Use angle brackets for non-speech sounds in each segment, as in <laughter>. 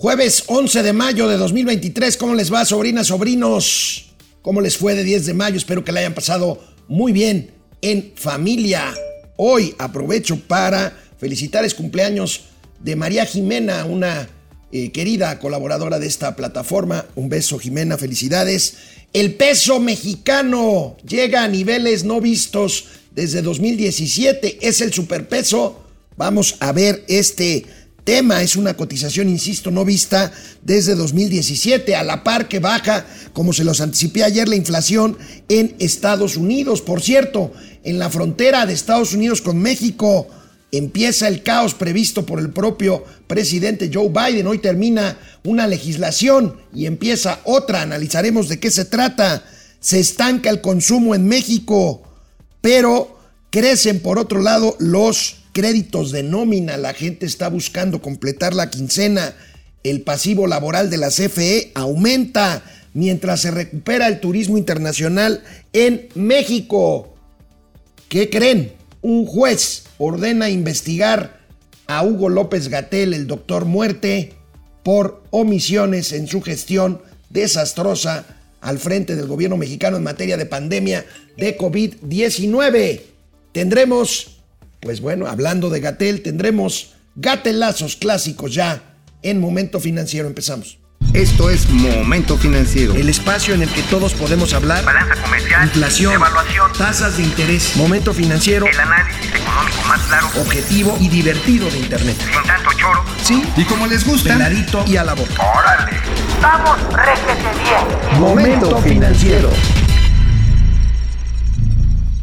Jueves 11 de mayo de 2023, ¿cómo les va, sobrinas, sobrinos? ¿Cómo les fue de 10 de mayo? Espero que la hayan pasado muy bien en familia. Hoy aprovecho para felicitar el cumpleaños de María Jimena, una eh, querida colaboradora de esta plataforma. Un beso, Jimena, felicidades. El peso mexicano llega a niveles no vistos desde 2017. Es el superpeso. Vamos a ver este tema. Es una cotización, insisto, no vista desde 2017, a la par que baja, como se los anticipé ayer, la inflación en Estados Unidos. Por cierto, en la frontera de Estados Unidos con México empieza el caos previsto por el propio presidente Joe Biden. Hoy termina una legislación y empieza otra. Analizaremos de qué se trata. Se estanca el consumo en México, pero crecen por otro lado los créditos de nómina, la gente está buscando completar la quincena, el pasivo laboral de la CFE aumenta mientras se recupera el turismo internacional en México. ¿Qué creen? Un juez ordena investigar a Hugo López Gatel, el doctor muerte, por omisiones en su gestión desastrosa al frente del gobierno mexicano en materia de pandemia de COVID-19. Tendremos pues bueno, hablando de Gatel, tendremos gatelazos clásicos ya en Momento Financiero. Empezamos. Esto es Momento Financiero. El espacio en el que todos podemos hablar. Balanza comercial. Inflación. Evaluación. Tasas de interés. Momento Financiero. El análisis económico más claro. Objetivo y divertido de Internet. Sin tanto choro. Sí. Y como les gusta. Peladito y a la boca. ¡Órale! ¡Vamos, réjete bien! Momento Financiero.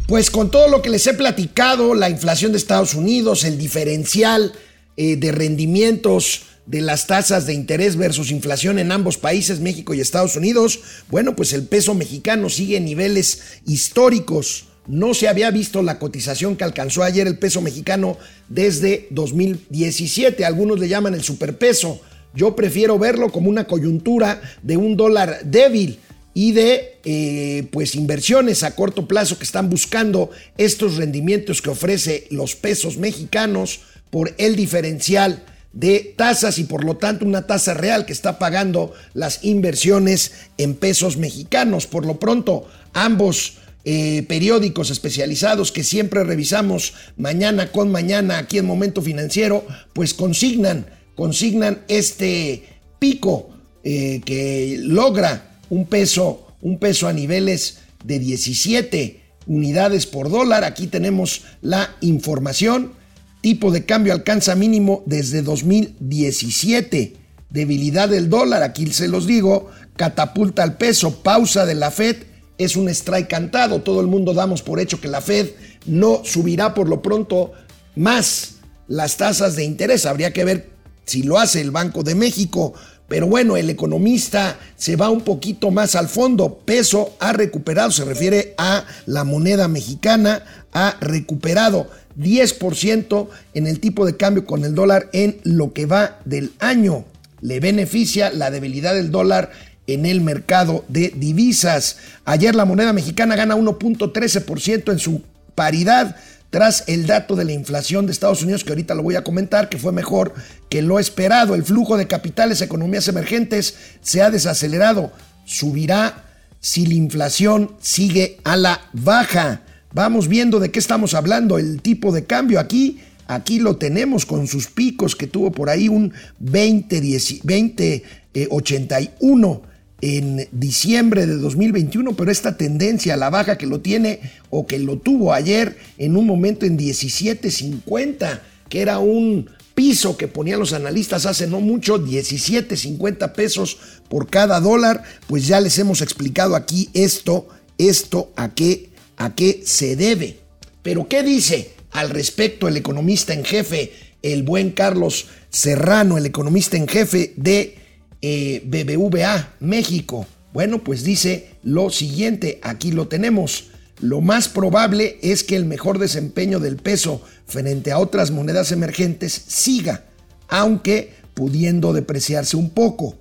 Pues con todo lo que les he platicado, la inflación de Estados Unidos, el diferencial eh, de rendimientos de las tasas de interés versus inflación en ambos países, México y Estados Unidos, bueno, pues el peso mexicano sigue en niveles históricos. No se había visto la cotización que alcanzó ayer el peso mexicano desde 2017. Algunos le llaman el superpeso. Yo prefiero verlo como una coyuntura de un dólar débil y de eh, pues inversiones a corto plazo que están buscando estos rendimientos que ofrece los pesos mexicanos por el diferencial de tasas y por lo tanto una tasa real que está pagando las inversiones en pesos mexicanos. Por lo pronto, ambos eh, periódicos especializados que siempre revisamos mañana con mañana aquí en Momento Financiero, pues consignan, consignan este pico eh, que logra un peso, un peso a niveles de 17 unidades por dólar. Aquí tenemos la información. Tipo de cambio alcanza mínimo desde 2017. Debilidad del dólar, aquí se los digo, catapulta al peso, pausa de la Fed, es un strike cantado. Todo el mundo damos por hecho que la Fed no subirá por lo pronto más las tasas de interés. Habría que ver si lo hace el Banco de México. Pero bueno, el economista se va un poquito más al fondo. Peso ha recuperado, se refiere a la moneda mexicana, ha recuperado 10% en el tipo de cambio con el dólar en lo que va del año. Le beneficia la debilidad del dólar en el mercado de divisas. Ayer la moneda mexicana gana 1.13% en su paridad tras el dato de la inflación de Estados Unidos, que ahorita lo voy a comentar, que fue mejor que lo esperado. El flujo de capitales, economías emergentes, se ha desacelerado. Subirá si la inflación sigue a la baja. Vamos viendo de qué estamos hablando. El tipo de cambio aquí, aquí lo tenemos con sus picos que tuvo por ahí un 20, 20 81 en diciembre de 2021, pero esta tendencia a la baja que lo tiene o que lo tuvo ayer en un momento en 17.50, que era un piso que ponían los analistas hace no mucho, 17.50 pesos por cada dólar, pues ya les hemos explicado aquí esto, esto a qué, a qué se debe. Pero ¿qué dice al respecto el economista en jefe, el buen Carlos Serrano, el economista en jefe de eh, BBVA México. Bueno, pues dice lo siguiente, aquí lo tenemos. Lo más probable es que el mejor desempeño del peso frente a otras monedas emergentes siga, aunque pudiendo depreciarse un poco.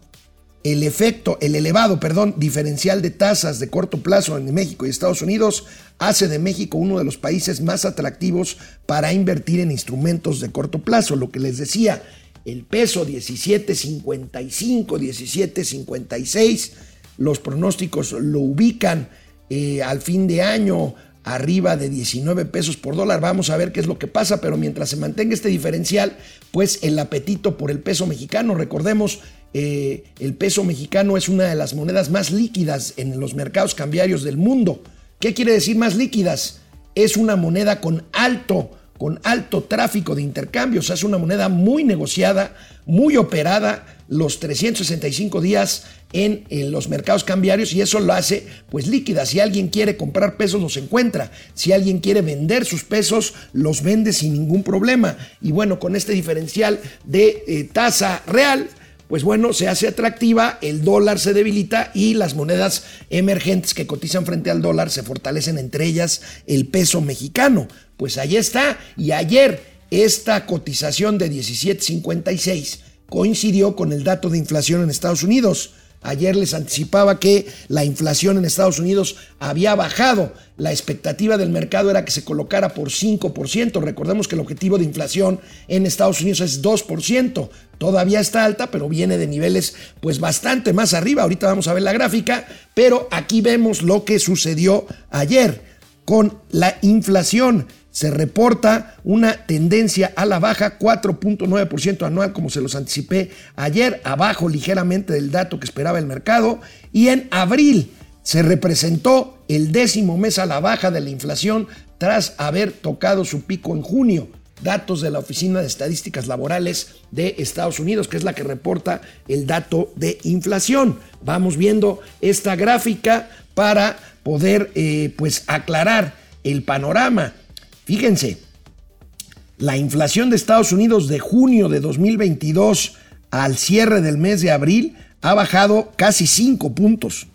El efecto, el elevado, perdón, diferencial de tasas de corto plazo en México y Estados Unidos hace de México uno de los países más atractivos para invertir en instrumentos de corto plazo. Lo que les decía, el peso 17.55, 17.56. Los pronósticos lo ubican eh, al fin de año arriba de 19 pesos por dólar. Vamos a ver qué es lo que pasa, pero mientras se mantenga este diferencial, pues el apetito por el peso mexicano, recordemos, eh, el peso mexicano es una de las monedas más líquidas en los mercados cambiarios del mundo. ¿Qué quiere decir más líquidas? Es una moneda con alto con alto tráfico de intercambios. Es una moneda muy negociada, muy operada los 365 días en, los mercados cambiarios y eso lo hace pues líquida. Si alguien quiere comprar pesos los encuentra. Si alguien quiere vender sus pesos los vende sin ningún problema. Y bueno, con este diferencial de eh, tasa real pues bueno, se hace atractiva, el dólar se debilita y las monedas emergentes que cotizan frente al dólar se fortalecen, entre ellas el peso mexicano. Pues ahí está. Y ayer esta cotización de 17.56 coincidió con el dato de inflación en Estados Unidos. Ayer les anticipaba que la inflación en Estados Unidos había bajado. La expectativa del mercado era que se colocara por 5%. Recordemos que el objetivo de inflación en Estados Unidos es 2%. Todavía está alta, pero viene de niveles pues bastante más arriba. Ahorita vamos a ver la gráfica, pero aquí vemos lo que sucedió ayer con la inflación se reporta una tendencia a la baja, 4.9% anual, como se los anticipé ayer, abajo ligeramente del dato que esperaba el mercado. Y en abril se representó el décimo mes a la baja de la inflación tras haber tocado su pico en junio. Datos de la Oficina de Estadísticas Laborales de Estados Unidos, que es la que reporta el dato de inflación. Vamos viendo esta gráfica para poder eh, pues aclarar el panorama. Fíjense, la inflación de Estados Unidos de junio de 2022 al cierre del mes de abril ha bajado casi 5 puntos.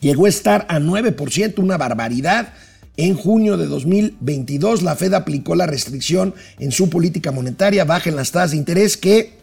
Llegó a estar a 9%, una barbaridad. En junio de 2022 la Fed aplicó la restricción en su política monetaria, baja en las tasas de interés que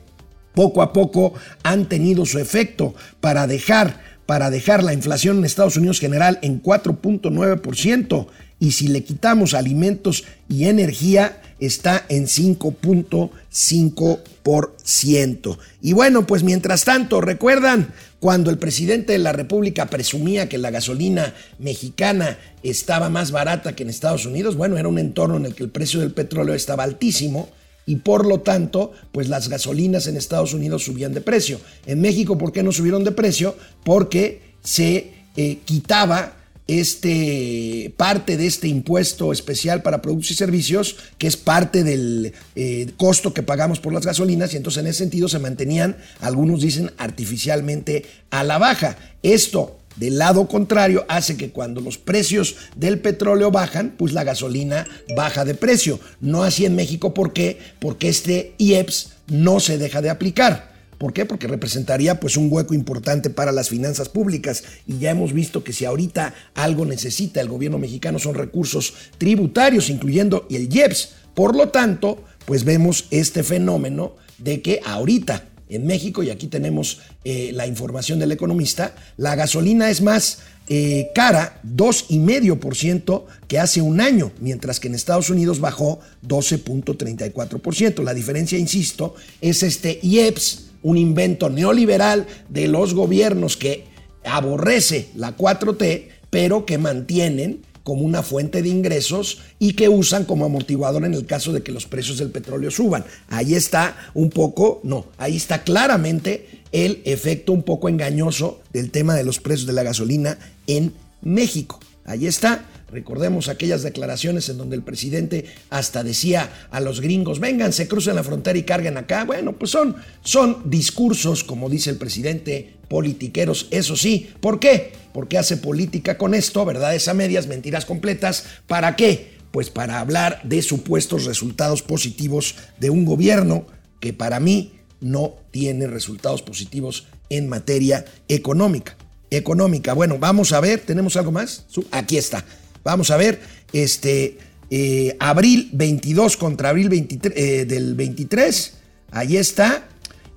poco a poco han tenido su efecto para dejar, para dejar la inflación en Estados Unidos general en 4.9% y si le quitamos alimentos y energía está en 5.5%. Y bueno, pues mientras tanto, ¿recuerdan cuando el presidente de la República presumía que la gasolina mexicana estaba más barata que en Estados Unidos? Bueno, era un entorno en el que el precio del petróleo estaba altísimo y por lo tanto, pues las gasolinas en Estados Unidos subían de precio. En México, ¿por qué no subieron de precio? Porque se eh, quitaba este, parte de este impuesto especial para productos y servicios, que es parte del eh, costo que pagamos por las gasolinas, y entonces en ese sentido se mantenían, algunos dicen, artificialmente a la baja. Esto, del lado contrario, hace que cuando los precios del petróleo bajan, pues la gasolina baja de precio. No así en México, ¿por qué? Porque este IEPS no se deja de aplicar. ¿Por qué? Porque representaría pues un hueco importante para las finanzas públicas y ya hemos visto que si ahorita algo necesita el gobierno mexicano son recursos tributarios, incluyendo el IEPS. Por lo tanto, pues vemos este fenómeno de que ahorita en México, y aquí tenemos eh, la información del economista, la gasolina es más eh, cara, 2,5% que hace un año, mientras que en Estados Unidos bajó 12.34%. La diferencia, insisto, es este IEPS un invento neoliberal de los gobiernos que aborrece la 4T, pero que mantienen como una fuente de ingresos y que usan como amortiguador en el caso de que los precios del petróleo suban. Ahí está un poco, no, ahí está claramente el efecto un poco engañoso del tema de los precios de la gasolina en México. Ahí está. Recordemos aquellas declaraciones en donde el presidente hasta decía a los gringos, vengan, se crucen la frontera y carguen acá. Bueno, pues son, son discursos, como dice el presidente, politiqueros, eso sí. ¿Por qué? Porque hace política con esto, verdades a medias, mentiras completas. ¿Para qué? Pues para hablar de supuestos resultados positivos de un gobierno que para mí no tiene resultados positivos en materia económica. Económica. Bueno, vamos a ver, ¿tenemos algo más? Aquí está. Vamos a ver, este, eh, abril 22 contra abril 23, eh, del 23, ahí está.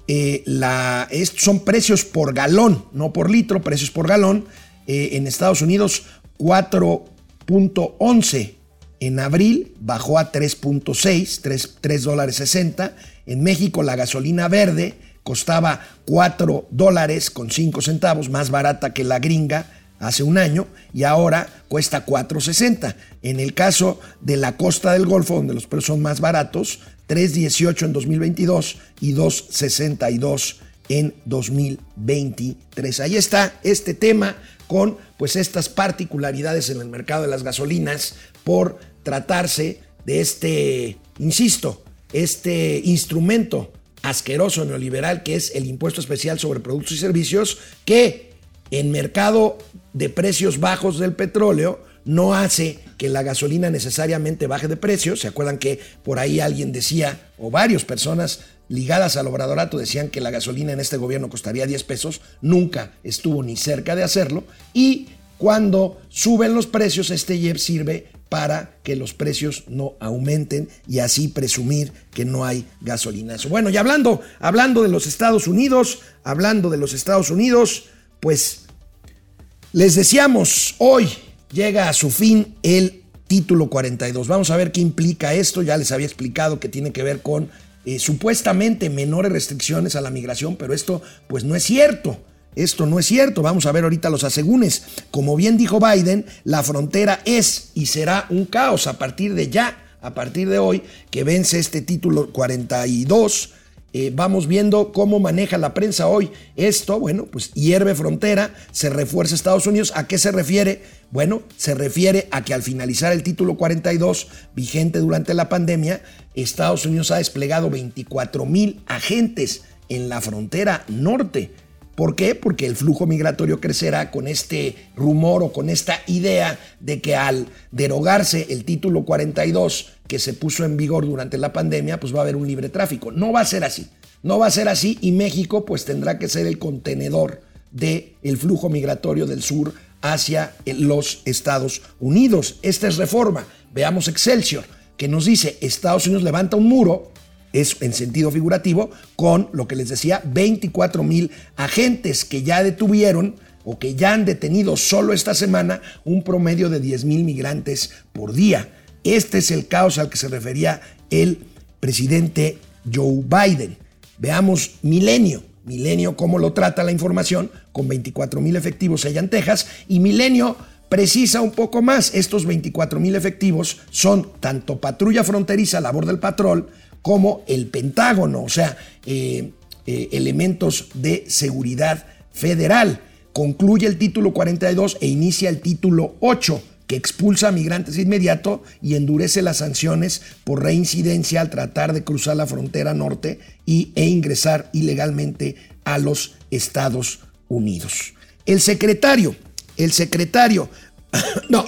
Eh, son precios por galón, no por litro, precios por galón. en Estados Unidos 4.11 En abril bajó a 3.6, 3, 3 dólares 60. En México la gasolina verde costaba 4 dólares con 5 centavos, más barata que la gringa hace un año y ahora cuesta 4.60. En el caso de la costa del Golfo, donde los precios son más baratos, 3.18 en 2022 y 2.62 en 2023. Ahí está este tema con pues estas particularidades en el mercado de las gasolinas por tratarse de este, insisto, este instrumento asqueroso neoliberal que es el impuesto especial sobre productos y servicios que en mercado de precios bajos del petróleo no hace que la gasolina necesariamente baje de precio. ¿Se acuerdan que por ahí alguien decía, o varias personas ligadas al obradorato decían que la gasolina en este gobierno costaría 10 pesos? Nunca estuvo ni cerca de hacerlo. Y cuando suben los precios, este IEP sirve para que los precios no aumenten y así presumir que no hay gasolina. Bueno, y hablando, hablando de los Estados Unidos, hablando de los Estados Unidos, pues les decíamos, hoy llega a su fin el título 42. Vamos a ver qué implica esto. Ya les había explicado que tiene que ver con eh, supuestamente menores restricciones a la migración, pero esto pues no es cierto. Esto no es cierto. Vamos a ver ahorita los asegúnes. Como bien dijo Biden, la frontera es y será un caos a partir de ya, a partir de hoy, que vence este título 42. Eh, vamos viendo cómo maneja la prensa hoy esto. Bueno, pues hierve frontera, se refuerza Estados Unidos. ¿A qué se refiere? Bueno, se refiere a que al finalizar el título 42, vigente durante la pandemia, Estados Unidos ha desplegado 24 mil agentes en la frontera norte ¿Por qué? Porque el flujo migratorio crecerá con este rumor o con esta idea de que al derogarse el título 42 que se puso en vigor durante la pandemia, pues va a haber un libre tráfico. No va a ser así. No va a ser así y México pues tendrá que ser el contenedor del el flujo migratorio del sur hacia los Estados Unidos. Esta es reforma. Veamos Excelsior, que nos dice Estados Unidos levanta un muro es en sentido figurativo, con lo que les decía, 24 mil agentes que ya detuvieron o que ya han detenido solo esta semana un promedio de 10 mil migrantes por día. Este es el caos al que se refería el presidente Joe Biden. Veamos Milenio. Milenio, cómo lo trata la información, con 24 mil efectivos allá en Texas. Y Milenio precisa un poco más. Estos 24 mil efectivos son tanto patrulla fronteriza, labor del patrón, como el Pentágono, o sea, eh, eh, elementos de seguridad federal. Concluye el título 42 e inicia el título 8 que expulsa a migrantes inmediato y endurece las sanciones por reincidencia al tratar de cruzar la frontera norte y, e ingresar ilegalmente a los Estados Unidos. El secretario, el secretario, <coughs> no,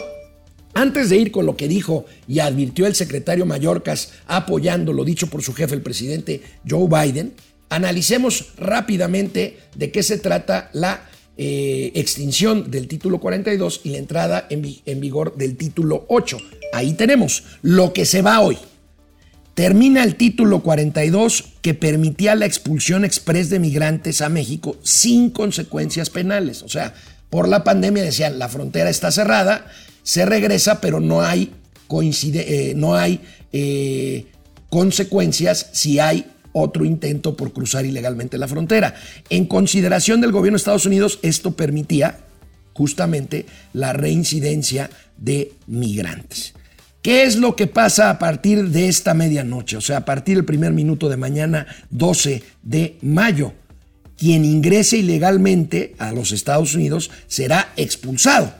antes de ir con lo que dijo y advirtió el secretario Mallorcas apoyando lo dicho por su jefe, el presidente Joe Biden, analicemos rápidamente de qué se trata la eh, extinción del título 42 y la entrada en, vigor del título 8. Ahí tenemos lo que se va hoy. Termina el título 42 que permitía la expulsión express de migrantes a México sin consecuencias penales. O sea, por la pandemia decían, la frontera está cerrada, se regresa, pero no hay, eh, no hay eh, consecuencias si hay otro intento por cruzar ilegalmente la frontera. En consideración del gobierno de Estados Unidos, esto permitía justamente la reincidencia de migrantes. ¿Qué es lo que pasa a partir de esta medianoche? O sea, a partir del primer minuto de mañana 12 de mayo. Quien ingrese ilegalmente a los Estados Unidos será expulsado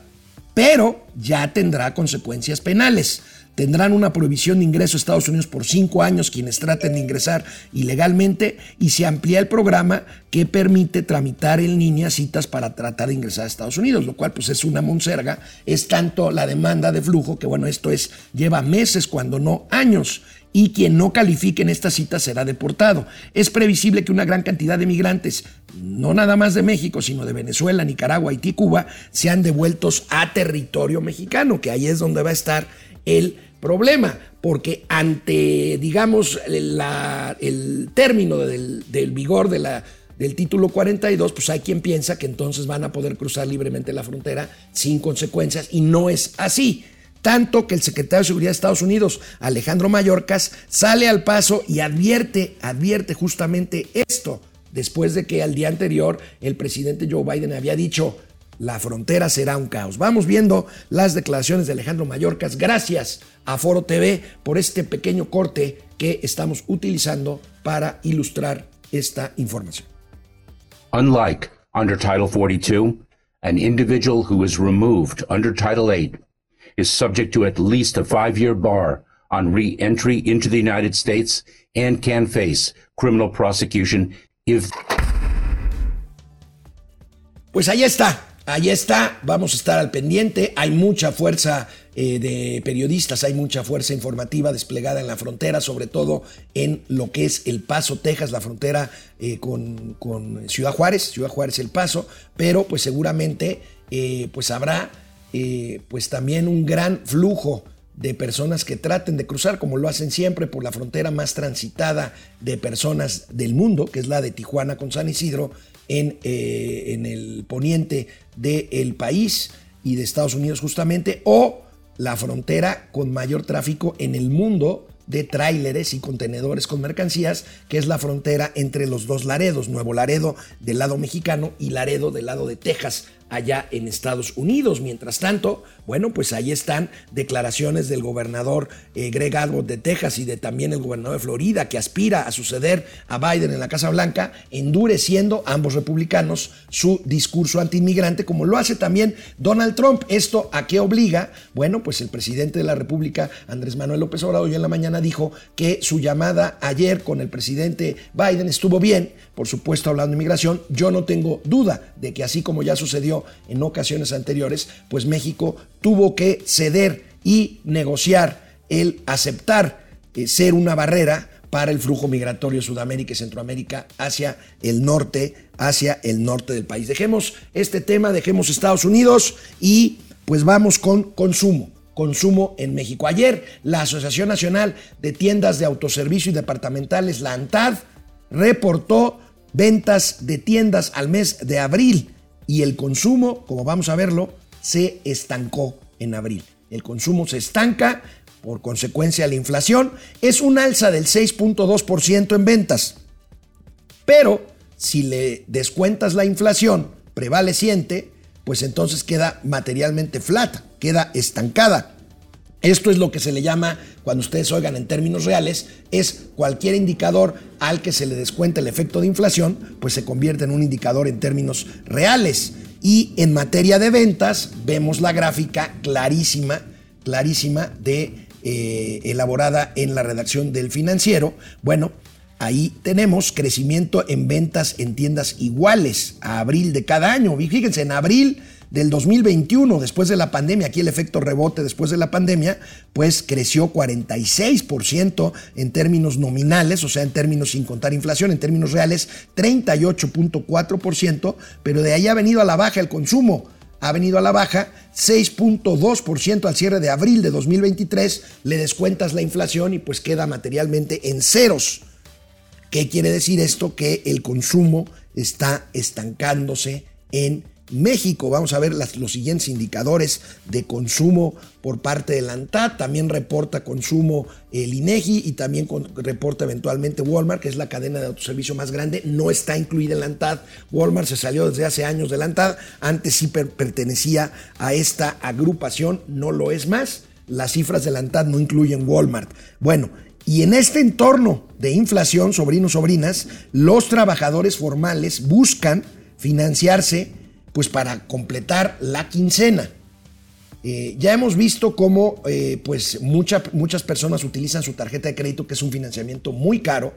pero ya tendrá consecuencias penales. Tendrán una prohibición de ingreso a Estados Unidos por cinco años quienes traten de ingresar ilegalmente y se amplía el programa que permite tramitar en línea citas para tratar de ingresar a Estados Unidos, lo cual pues es una monserga, es tanto la demanda de flujo que bueno, esto es lleva meses cuando no años y quien no califique en esta cita será deportado. Es previsible que una gran cantidad de migrantes, no nada más de México, sino de Venezuela, Nicaragua, Haití, Cuba, sean devueltos a territorio mexicano, que ahí es donde va a estar el problema, porque ante, digamos, el término del, vigor del título 42, pues hay quien piensa que entonces van a poder cruzar libremente la frontera sin consecuencias y no es así. tanto que el secretario de Seguridad de Estados Unidos, Alejandro Mayorkas, sale al paso y advierte, advierte justamente esto, después de que al día anterior el presidente Joe Biden había dicho, la frontera será un caos. Vamos viendo las declaraciones de Alejandro Mayorkas. Gracias a Foro TV por este pequeño corte que estamos utilizando para ilustrar esta información. Unlike under Title 42, an individual who is removed under Title 8 is subject to at least a five-year bar on re-entry into the United States and can face criminal prosecution if Pues ahí está, ahí está, vamos a estar al pendiente, hay mucha fuerza eh, de periodistas, hay mucha fuerza informativa desplegada en la frontera, sobre todo en lo que es El Paso, Texas, la frontera eh, con, Ciudad Juárez, Ciudad Juárez El Paso, pero pues seguramente eh, pues habrá pues también un gran flujo de personas que traten de cruzar, como lo hacen siempre, por la frontera más transitada de personas del mundo, que es la de Tijuana con San Isidro, en, eh, en el poniente del país y de Estados Unidos justamente, o la frontera con mayor tráfico en el mundo de tráileres y contenedores con mercancías, que es la frontera entre los dos Laredos, Nuevo Laredo del lado mexicano y Laredo del lado de Texas allá en Estados Unidos. Mientras tanto, bueno, pues ahí están declaraciones del gobernador eh, Greg Abbott de Texas y de también el gobernador de Florida, que aspira a suceder a Biden en la Casa Blanca, endureciendo ambos republicanos su discurso antiinmigrante, como lo hace también Donald Trump. ¿Esto a qué obliga? Bueno, pues el presidente de la República, Andrés Manuel López Obrador, hoy en la mañana dijo que su llamada ayer con el presidente Biden estuvo bien, por supuesto hablando de inmigración. Yo no tengo duda de que así como ya sucedió en ocasiones anteriores, pues México tuvo que ceder y negociar el aceptar eh, ser una barrera para el flujo migratorio Sudamérica y Centroamérica hacia el norte, hacia el norte del país. Dejemos este tema, dejemos Estados Unidos y pues vamos con consumo consumo en México. Ayer la Asociación Nacional de Tiendas de Autoservicio y Departamentales, la ANTAD, reportó ventas de tiendas al mes de abril y el consumo, como vamos a verlo, se estancó en abril. El consumo se estanca, por consecuencia de la inflación, es un alza del 6.2% en ventas. Pero si le descuentas la inflación prevaleciente, pues entonces queda materialmente flat, queda estancada. Esto es lo que se le llama, cuando ustedes oigan en términos reales, es cualquier indicador al que se le descuenta el efecto de inflación, pues se convierte en un indicador en términos reales. Y en materia de ventas, vemos la gráfica clarísima, clarísima de eh, elaborada en la redacción del financiero. Bueno, ahí tenemos crecimiento en ventas en tiendas iguales a abril de cada año. Fíjense, en abril del 2021, después de la pandemia, aquí el efecto rebote después de la pandemia, pues creció 46% en términos nominales, o sea, en términos sin contar inflación, en términos reales 38.4%, pero de ahí ha venido a la baja el consumo. Ha venido a la baja 6.2% al cierre de abril de 2023, le descuentas la inflación y pues queda materialmente en ceros. ¿Qué quiere decir esto? Que el consumo está estancándose en México. Vamos a ver los siguientes indicadores de consumo por parte de la ANTAD. También reporta consumo el INEGI y también reporta eventualmente Walmart, que es la cadena de autoservicio más grande. No está incluida en la ANTAD. Walmart se salió desde hace años de la ANTAD. Antes sí pertenecía a esta agrupación, no lo es más. Las cifras de la ANTAD no incluyen Walmart. Bueno, y en este entorno de inflación, sobrinos, sobrinas, los trabajadores formales buscan financiarse pues para completar la quincena. Eh, ya hemos visto cómo eh, pues muchas personas utilizan su tarjeta de crédito, que es un financiamiento muy caro,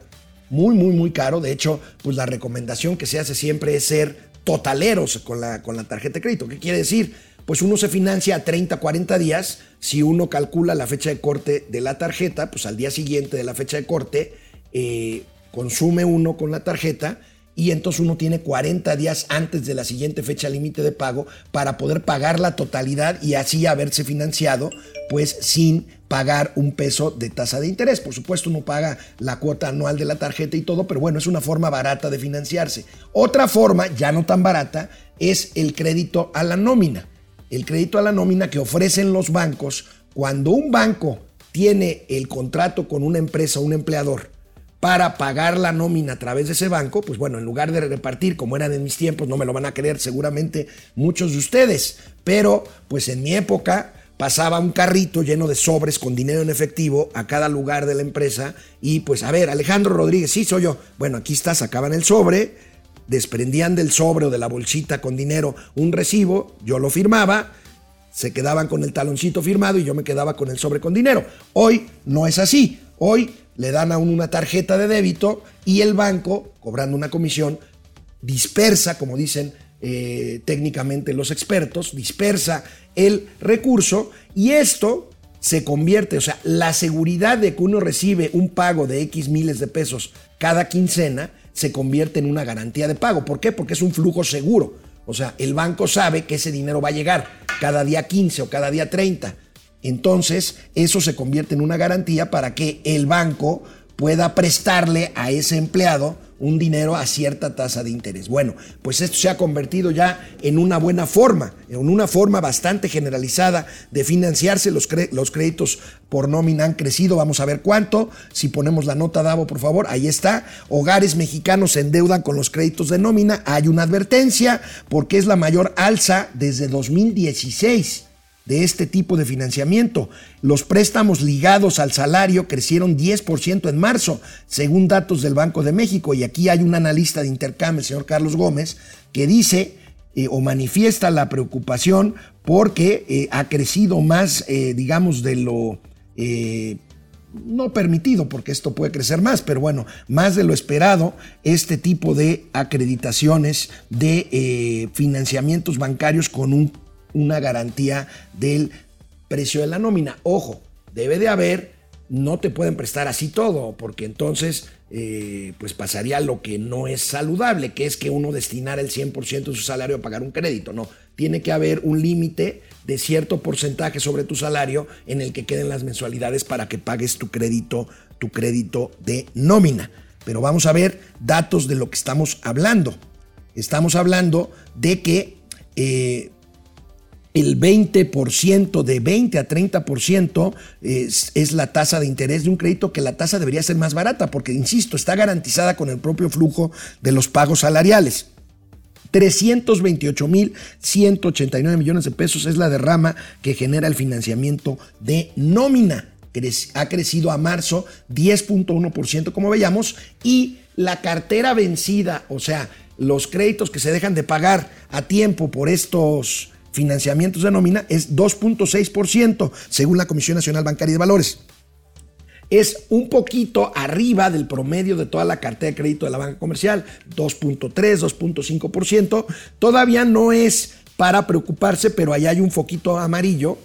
muy, muy, muy caro. De hecho, pues la recomendación que se hace siempre es ser totaleros con la, con la tarjeta de crédito. ¿Qué quiere decir? Pues uno se financia a 30, 40 días. Si uno calcula la fecha de corte de la tarjeta, pues al día siguiente de la fecha de corte, eh, consume uno con la tarjeta y entonces uno tiene 40 días antes de la siguiente fecha límite de pago para poder pagar la totalidad y así haberse financiado pues sin pagar un peso de tasa de interés. Por supuesto uno paga la cuota anual de la tarjeta y todo, pero bueno, es una forma barata de financiarse. Otra forma, ya no tan barata, es el crédito a la nómina. El crédito a la nómina que ofrecen los bancos cuando un banco tiene el contrato con una empresa o un empleador para pagar la nómina a través de ese banco, pues bueno, en lugar de repartir como eran en mis tiempos, no me lo van a creer seguramente muchos de ustedes, pero pues en mi época pasaba un carrito lleno de sobres con dinero en efectivo a cada lugar de la empresa y pues a ver, Alejandro Rodríguez, sí soy yo, bueno, aquí está, sacaban el sobre, desprendían del sobre o de la bolsita con dinero un recibo, yo lo firmaba, se quedaban con el taloncito firmado y yo me quedaba con el sobre con dinero. Hoy no es así. Hoy le dan a uno una tarjeta de débito y el banco, cobrando una comisión, dispersa, como dicen eh, técnicamente los expertos, dispersa el recurso y esto se convierte, o sea, la seguridad de que uno recibe un pago de X miles de pesos cada quincena se convierte en una garantía de pago. ¿Por qué? Porque es un flujo seguro. O sea, el banco sabe que ese dinero va a llegar cada día 15 o cada día 30. Entonces, eso se convierte en una garantía para que el banco pueda prestarle a ese empleado un dinero a cierta tasa de interés. Bueno, pues esto se ha convertido ya en una buena forma, en una forma bastante generalizada de financiarse. Los, los créditos por nómina han crecido, vamos a ver cuánto. Si ponemos la nota Davo, por favor, ahí está. Hogares mexicanos se endeudan con los créditos de nómina. Hay una advertencia porque es la mayor alza desde 2016 de este tipo de financiamiento. Los préstamos ligados al salario crecieron 10% en marzo, según datos del Banco de México. Y aquí hay un analista de intercambio, el señor Carlos Gómez, que dice eh, o manifiesta la preocupación porque eh, ha crecido más, eh, digamos, de lo... no permitido, porque esto puede crecer más, pero bueno, más de lo esperado, este tipo de acreditaciones de financiamientos bancarios con un una garantía del precio de la nómina. Ojo, debe de haber, no te pueden prestar así todo, porque entonces eh, pues pasaría lo que no es saludable, que es que uno destinara el 100% de su salario a pagar un crédito. No, tiene que haber un límite de cierto porcentaje sobre tu salario en el que queden las mensualidades para que pagues tu crédito, tu crédito de nómina. Pero vamos a ver datos de lo que estamos hablando. Estamos hablando de que eh, el 20%, de 20 a 30% es, es, la tasa de interés de un crédito que la tasa debería ser más barata porque, insisto, está garantizada con el propio flujo de los pagos salariales. 328.189 millones de pesos es la derrama que genera el financiamiento de nómina. Ha crecido a marzo 10.1% como veíamos y la cartera vencida, o sea, los créditos que se dejan de pagar a tiempo por estos financiamientos de nómina es 2.6% según la Comisión Nacional Bancaria de Valores. Es un poquito arriba del promedio de toda la cartera de crédito de la banca comercial, 2.3, 2.5%. Todavía no es para preocuparse, pero ahí hay un foquito amarillo,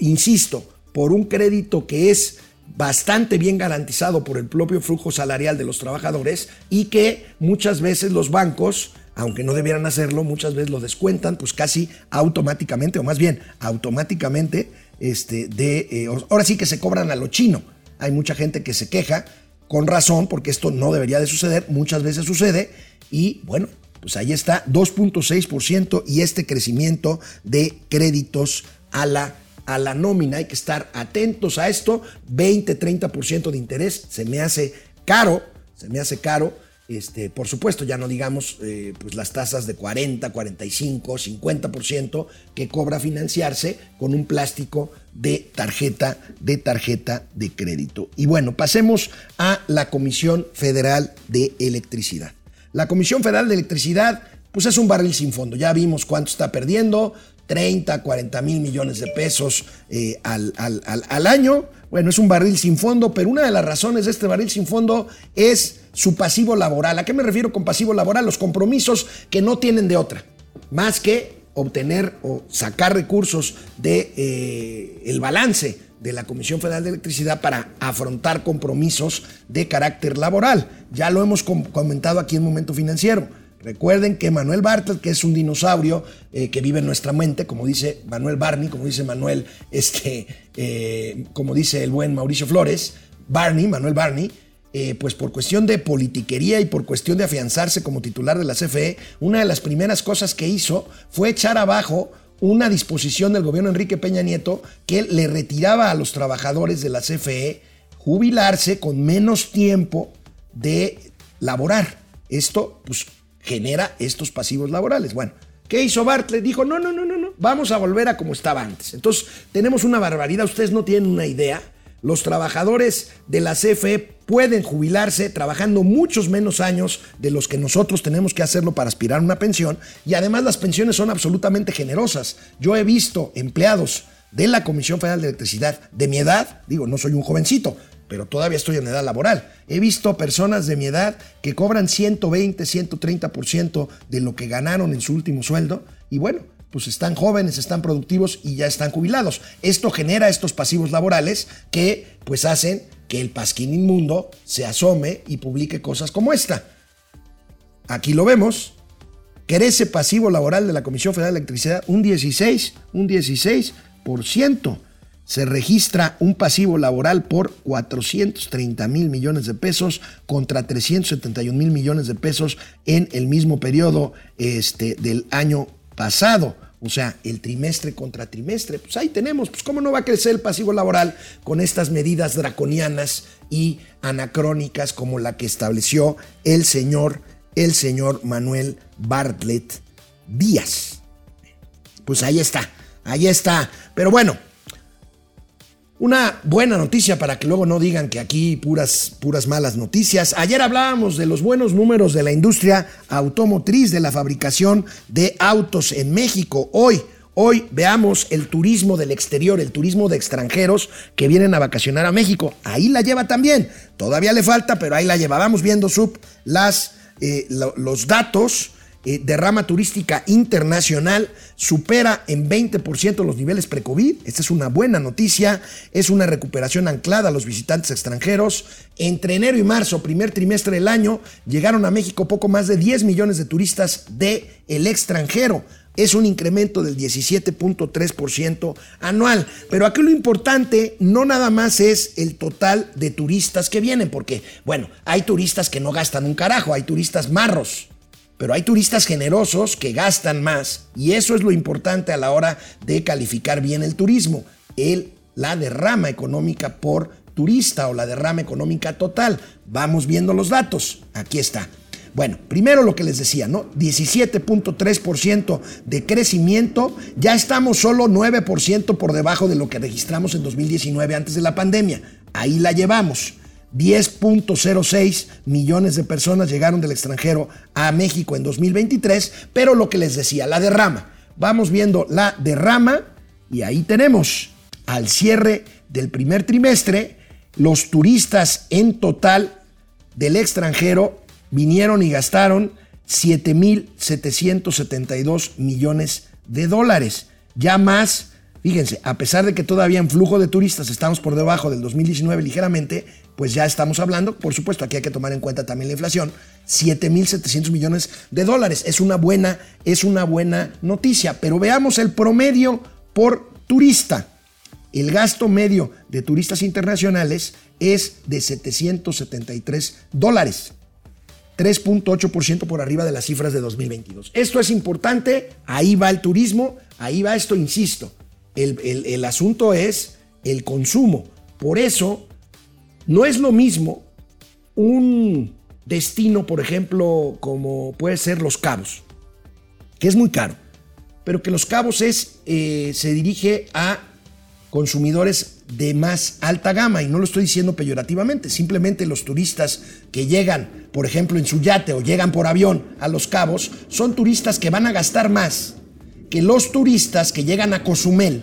insisto, por un crédito que es bastante bien garantizado por el propio flujo salarial de los trabajadores y que muchas veces los bancos aunque no debieran hacerlo, muchas veces lo descuentan, pues casi automáticamente, o más bien automáticamente, este, de, eh, ahora sí que se cobran a lo chino. Hay mucha gente que se queja, con razón, porque esto no debería de suceder, muchas veces sucede, y bueno, pues ahí está, 2.6% y este crecimiento de créditos a la, a la nómina. Hay que estar atentos a esto, 20-30% de interés, se me hace caro, se me hace caro este, por supuesto, ya no digamos eh, pues las tasas de 40, 45, 50% que cobra financiarse con un plástico de tarjeta, de tarjeta de crédito. Y bueno, pasemos a la Comisión Federal de Electricidad. La Comisión Federal de Electricidad, pues es un barril sin fondo. Ya vimos cuánto está perdiendo, 30, 40 mil millones de pesos eh, al, al año. Bueno, es un barril sin fondo, pero una de las razones de este barril sin fondo es su pasivo laboral. ¿A qué me refiero con pasivo laboral? Los compromisos que no tienen de otra, más que obtener o sacar recursos de eh, balance de la Comisión Federal de Electricidad para afrontar compromisos de carácter laboral. Ya lo hemos comentado aquí en Momento Financiero. Recuerden que Manuel Bartlett, que es un dinosaurio eh, que vive en nuestra mente, como dice Manuel Barney, como dice Manuel, <laughs> este, eh, como dice el buen Mauricio Flores, Barney, Manuel Barney, eh, pues por cuestión de politiquería y por cuestión de afianzarse como titular de la CFE, una de las primeras cosas que hizo fue echar abajo una disposición del gobierno Enrique Peña Nieto que le retiraba a los trabajadores de la CFE jubilarse con menos tiempo de laborar. Esto pues genera estos pasivos laborales. Bueno, ¿qué hizo Bartlett? Dijo, no, no, no, no, no, vamos a volver a como estaba antes. Entonces, tenemos una barbaridad, ustedes no tienen una idea. Los trabajadores de la CFE pueden jubilarse trabajando muchos menos años de los que nosotros tenemos que hacerlo para aspirar a una pensión y además las pensiones son absolutamente generosas. Yo he visto empleados de la Comisión Federal de Electricidad de mi edad, digo, no soy un jovencito, pero todavía estoy en edad laboral. He visto personas de mi edad que cobran 120, 130% de lo que ganaron en su último sueldo y bueno, pues están jóvenes, están productivos y ya están jubilados. Esto genera estos pasivos laborales que pues hacen que el pasquín inmundo se asome y publique cosas como esta. Aquí lo vemos. Crece pasivo laboral de la Comisión Federal de Electricidad un 16, un 16% se registra un pasivo laboral por 430 mil millones de pesos contra 371 mil millones de pesos en el mismo periodo este, del año pasado. O sea, el trimestre contra trimestre. Pues ahí tenemos, pues cómo no va a crecer el pasivo laboral con estas medidas draconianas y anacrónicas como la que estableció el señor, el señor Manuel Bartlett Díaz. Pues ahí está, ahí está. Pero bueno, una buena noticia para que luego no digan que aquí puras, puras malas noticias. Ayer hablábamos de los buenos números de la industria automotriz, de la fabricación de autos en México. Hoy, hoy veamos el turismo del exterior, el turismo de extranjeros que vienen a vacacionar a México. Ahí la lleva también. Todavía le falta, pero ahí la lleva. Vamos viendo, Sub, las, eh, los datos eh, derrama turística internacional supera en 20% los niveles pre-COVID. Esta es una buena noticia. Es una recuperación anclada a los visitantes extranjeros. Entre enero y marzo, primer trimestre del año, llegaron a México poco más de 10 millones de turistas del el extranjero. Es un incremento del 17.3% anual. Pero aquí lo importante no nada más es el total de turistas que vienen, porque, bueno, hay turistas que no gastan un carajo, hay turistas marros pero hay turistas generosos que gastan más y eso es lo importante a la hora de calificar bien el turismo, el, la derrama económica por turista o la derrama económica total. Vamos viendo los datos. Aquí está. Bueno, primero lo que les decía, ¿no? 17.3% de crecimiento, ya estamos solo 9% por debajo de lo que registramos en 2019 antes de la pandemia. Ahí la llevamos. 10.06 millones de personas llegaron del extranjero a México en 2023, pero lo que les decía, la derrama. Vamos viendo la derrama y ahí tenemos al cierre del primer trimestre, los turistas en total del extranjero vinieron y gastaron 7.772 millones de dólares, ya más Fíjense, a pesar de que todavía en flujo de turistas estamos por debajo del 2019 ligeramente, pues ya estamos hablando, por supuesto, aquí hay que tomar en cuenta también la inflación, 7.700 millones de dólares. Es una buena, es una buena noticia, pero veamos el promedio por turista. El gasto medio de turistas internacionales es de 773 dólares. 3.8% por arriba de las cifras de 2022. Esto es importante, ahí va el turismo, ahí va esto, insisto. El, asunto es el consumo. Por eso, no es lo mismo un destino, por ejemplo, como puede ser Los Cabos, que es muy caro, pero que Los Cabos es, eh, se dirige a consumidores de más alta gama, y no lo estoy diciendo peyorativamente, simplemente los turistas que llegan, por ejemplo, en su yate o llegan por avión a Los Cabos, son turistas que van a gastar más que los turistas que llegan a Cozumel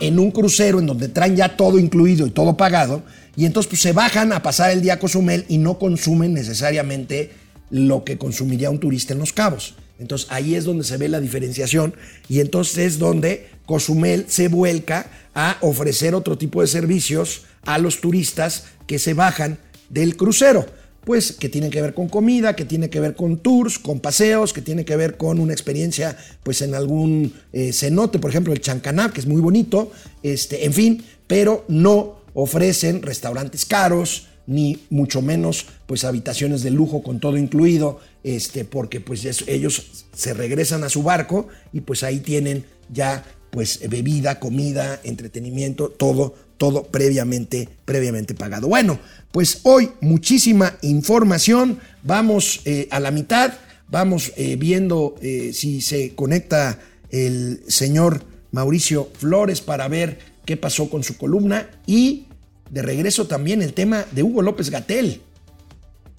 en un crucero en donde traen ya todo incluido y todo pagado, y entonces pues, se bajan a pasar el día a Cozumel y no consumen necesariamente lo que consumiría un turista en Los Cabos. Entonces ahí es donde se ve la diferenciación y entonces es donde Cozumel se vuelca a ofrecer otro tipo de servicios a los turistas que se bajan del crucero pues que tienen que ver con comida, que tiene que ver con tours, con paseos, que tiene que ver con una experiencia pues en algún eh, cenote, por ejemplo el Chancaná, que es muy bonito, este, en fin, pero no ofrecen restaurantes caros, ni mucho menos pues habitaciones de lujo con todo incluido, este, porque pues es- ellos se regresan a su barco y pues ahí tienen ya pues bebida, comida, entretenimiento, todo, todo previamente, previamente pagado. Bueno, pues hoy muchísima información, vamos eh, a la mitad, vamos eh, viendo eh, si se conecta el señor Mauricio Flores para ver qué pasó con su columna y de regreso también el tema de Hugo López Gatel.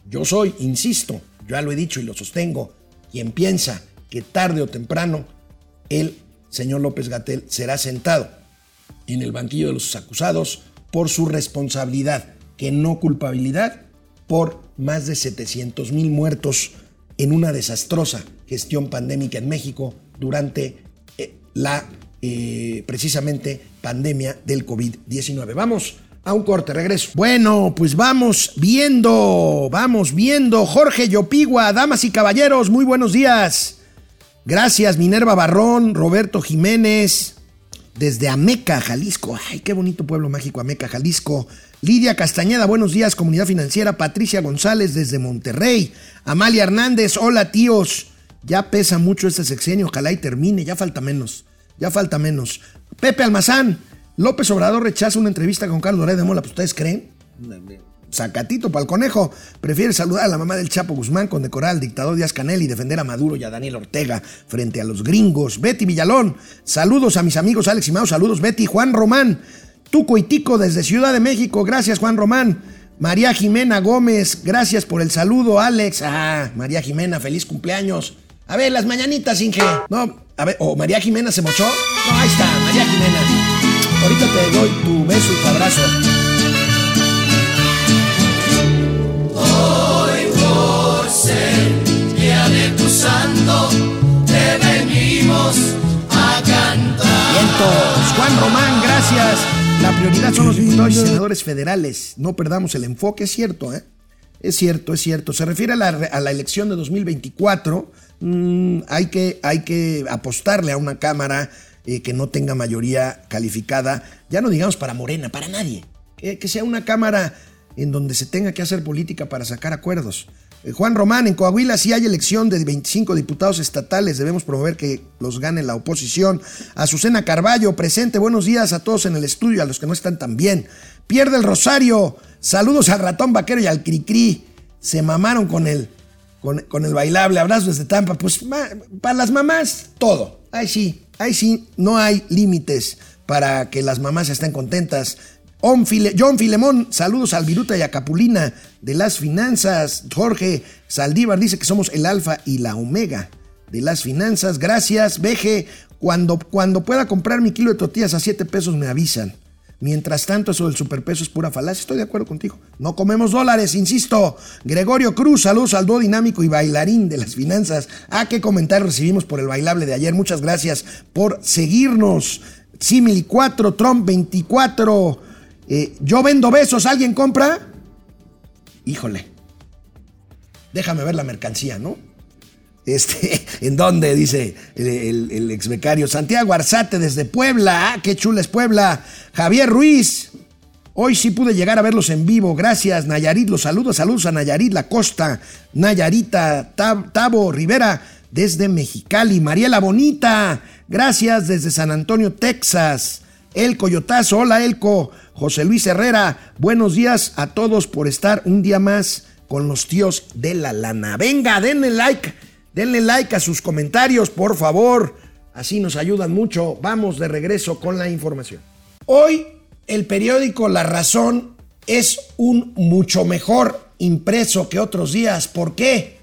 Yo soy, insisto, ya lo he dicho y lo sostengo, quien piensa que tarde o temprano el señor López Gatel será sentado en el banquillo de los acusados por su responsabilidad, que no culpabilidad, por más de 700 mil muertos en una desastrosa gestión pandémica en México durante eh, la eh, precisamente pandemia del COVID-19. Vamos a un corte, regreso. Bueno, pues vamos viendo, vamos viendo. Jorge Yopigua, damas y caballeros, muy buenos días. Gracias, Minerva Barrón, Roberto Jiménez, desde Ameca, Jalisco. Ay, qué bonito pueblo mágico, Ameca, Jalisco. Lidia Castañeda, buenos días, comunidad financiera. Patricia González, desde Monterrey. Amalia Hernández, hola tíos. Ya pesa mucho este sexenio, ojalá y termine, ya falta menos, ya falta menos. Pepe Almazán, López Obrador rechaza una entrevista con Carlos Loret de Mola, pues ustedes creen. Sacatito para el conejo. Prefiere saludar a la mamá del Chapo Guzmán, condecorar al dictador Díaz Canel y defender a Maduro y a Daniel Ortega frente a los gringos. Betty Villalón, saludos a mis amigos Alex y Mau, saludos Betty. Juan Román, Tuco y Tico desde Ciudad de México, gracias Juan Román. María Jimena Gómez, gracias por el saludo, Alex. Ah, María Jimena, feliz cumpleaños. A ver, las mañanitas, Inge. No, a ver, o María Jimena se mochó. No, ahí está, María Jimena. Ahorita te doy tu beso y tu abrazo. Día de tu santo, te venimos a cantar. Vientos. Juan Román, gracias. La prioridad son los diputados y senadores federales. No perdamos el enfoque, es cierto, ¿eh? Es cierto, es cierto. Se refiere a la, a la elección de 2024. mm, hay, que, hay que apostarle a una Cámara que no tenga mayoría calificada, ya no digamos para Morena, para nadie. Que, sea una Cámara en donde se tenga que hacer política para sacar acuerdos. Eh, Juan Román, en Coahuila si hay elección de 25 diputados estatales, debemos promover que los gane la oposición. Azucena Carballo, presente, buenos días a todos en el estudio, a los que no están tan bien. Pierde el Rosario, saludos al ratón vaquero y al Cricri. Se mamaron con el, con, el bailable, abrazos desde Tampa. Pues para las mamás, todo. Ahí sí, ahí sí, no hay límites para que las mamás estén contentas. John Filemón, saludos al Viruta y a Capulina de las finanzas. Jorge Saldívar dice que somos el alfa y la omega de las finanzas. Gracias, Veje. Cuando, cuando pueda comprar mi kilo de tortillas a 7 pesos me avisan. Mientras tanto, eso del superpeso es pura falacia. Estoy de acuerdo contigo. No comemos dólares, insisto. Gregorio Cruz, saludos al dúo dinámico y bailarín de las finanzas. Ah, qué comentario recibimos por el bailable de ayer. Muchas gracias por seguirnos. Simili 4, Trump 24. Eh, yo vendo besos, ¿alguien compra? Híjole. Déjame ver la mercancía, ¿no? Este, ¿En dónde? Dice el, ex becario. Santiago Arzate desde Puebla. Ah, qué chula es Puebla. Javier Ruiz. Hoy sí pude llegar a verlos en vivo. Gracias, Nayarit. Los saludos, saludos a Nayarit, La Costa, Nayarita, Tab- Tabo Rivera, desde Mexicali. Mariela Bonita. Gracias, desde San Antonio, Texas. El Coyotazo. Hola, Elco. José Luis Herrera. Buenos días a todos por estar un día más con los tíos de la lana. Venga, denle like. Denle like a sus comentarios, por favor. Así nos ayudan mucho. Vamos de regreso con la información. Hoy el periódico La Razón es un mucho mejor impreso que otros días. ¿Por qué?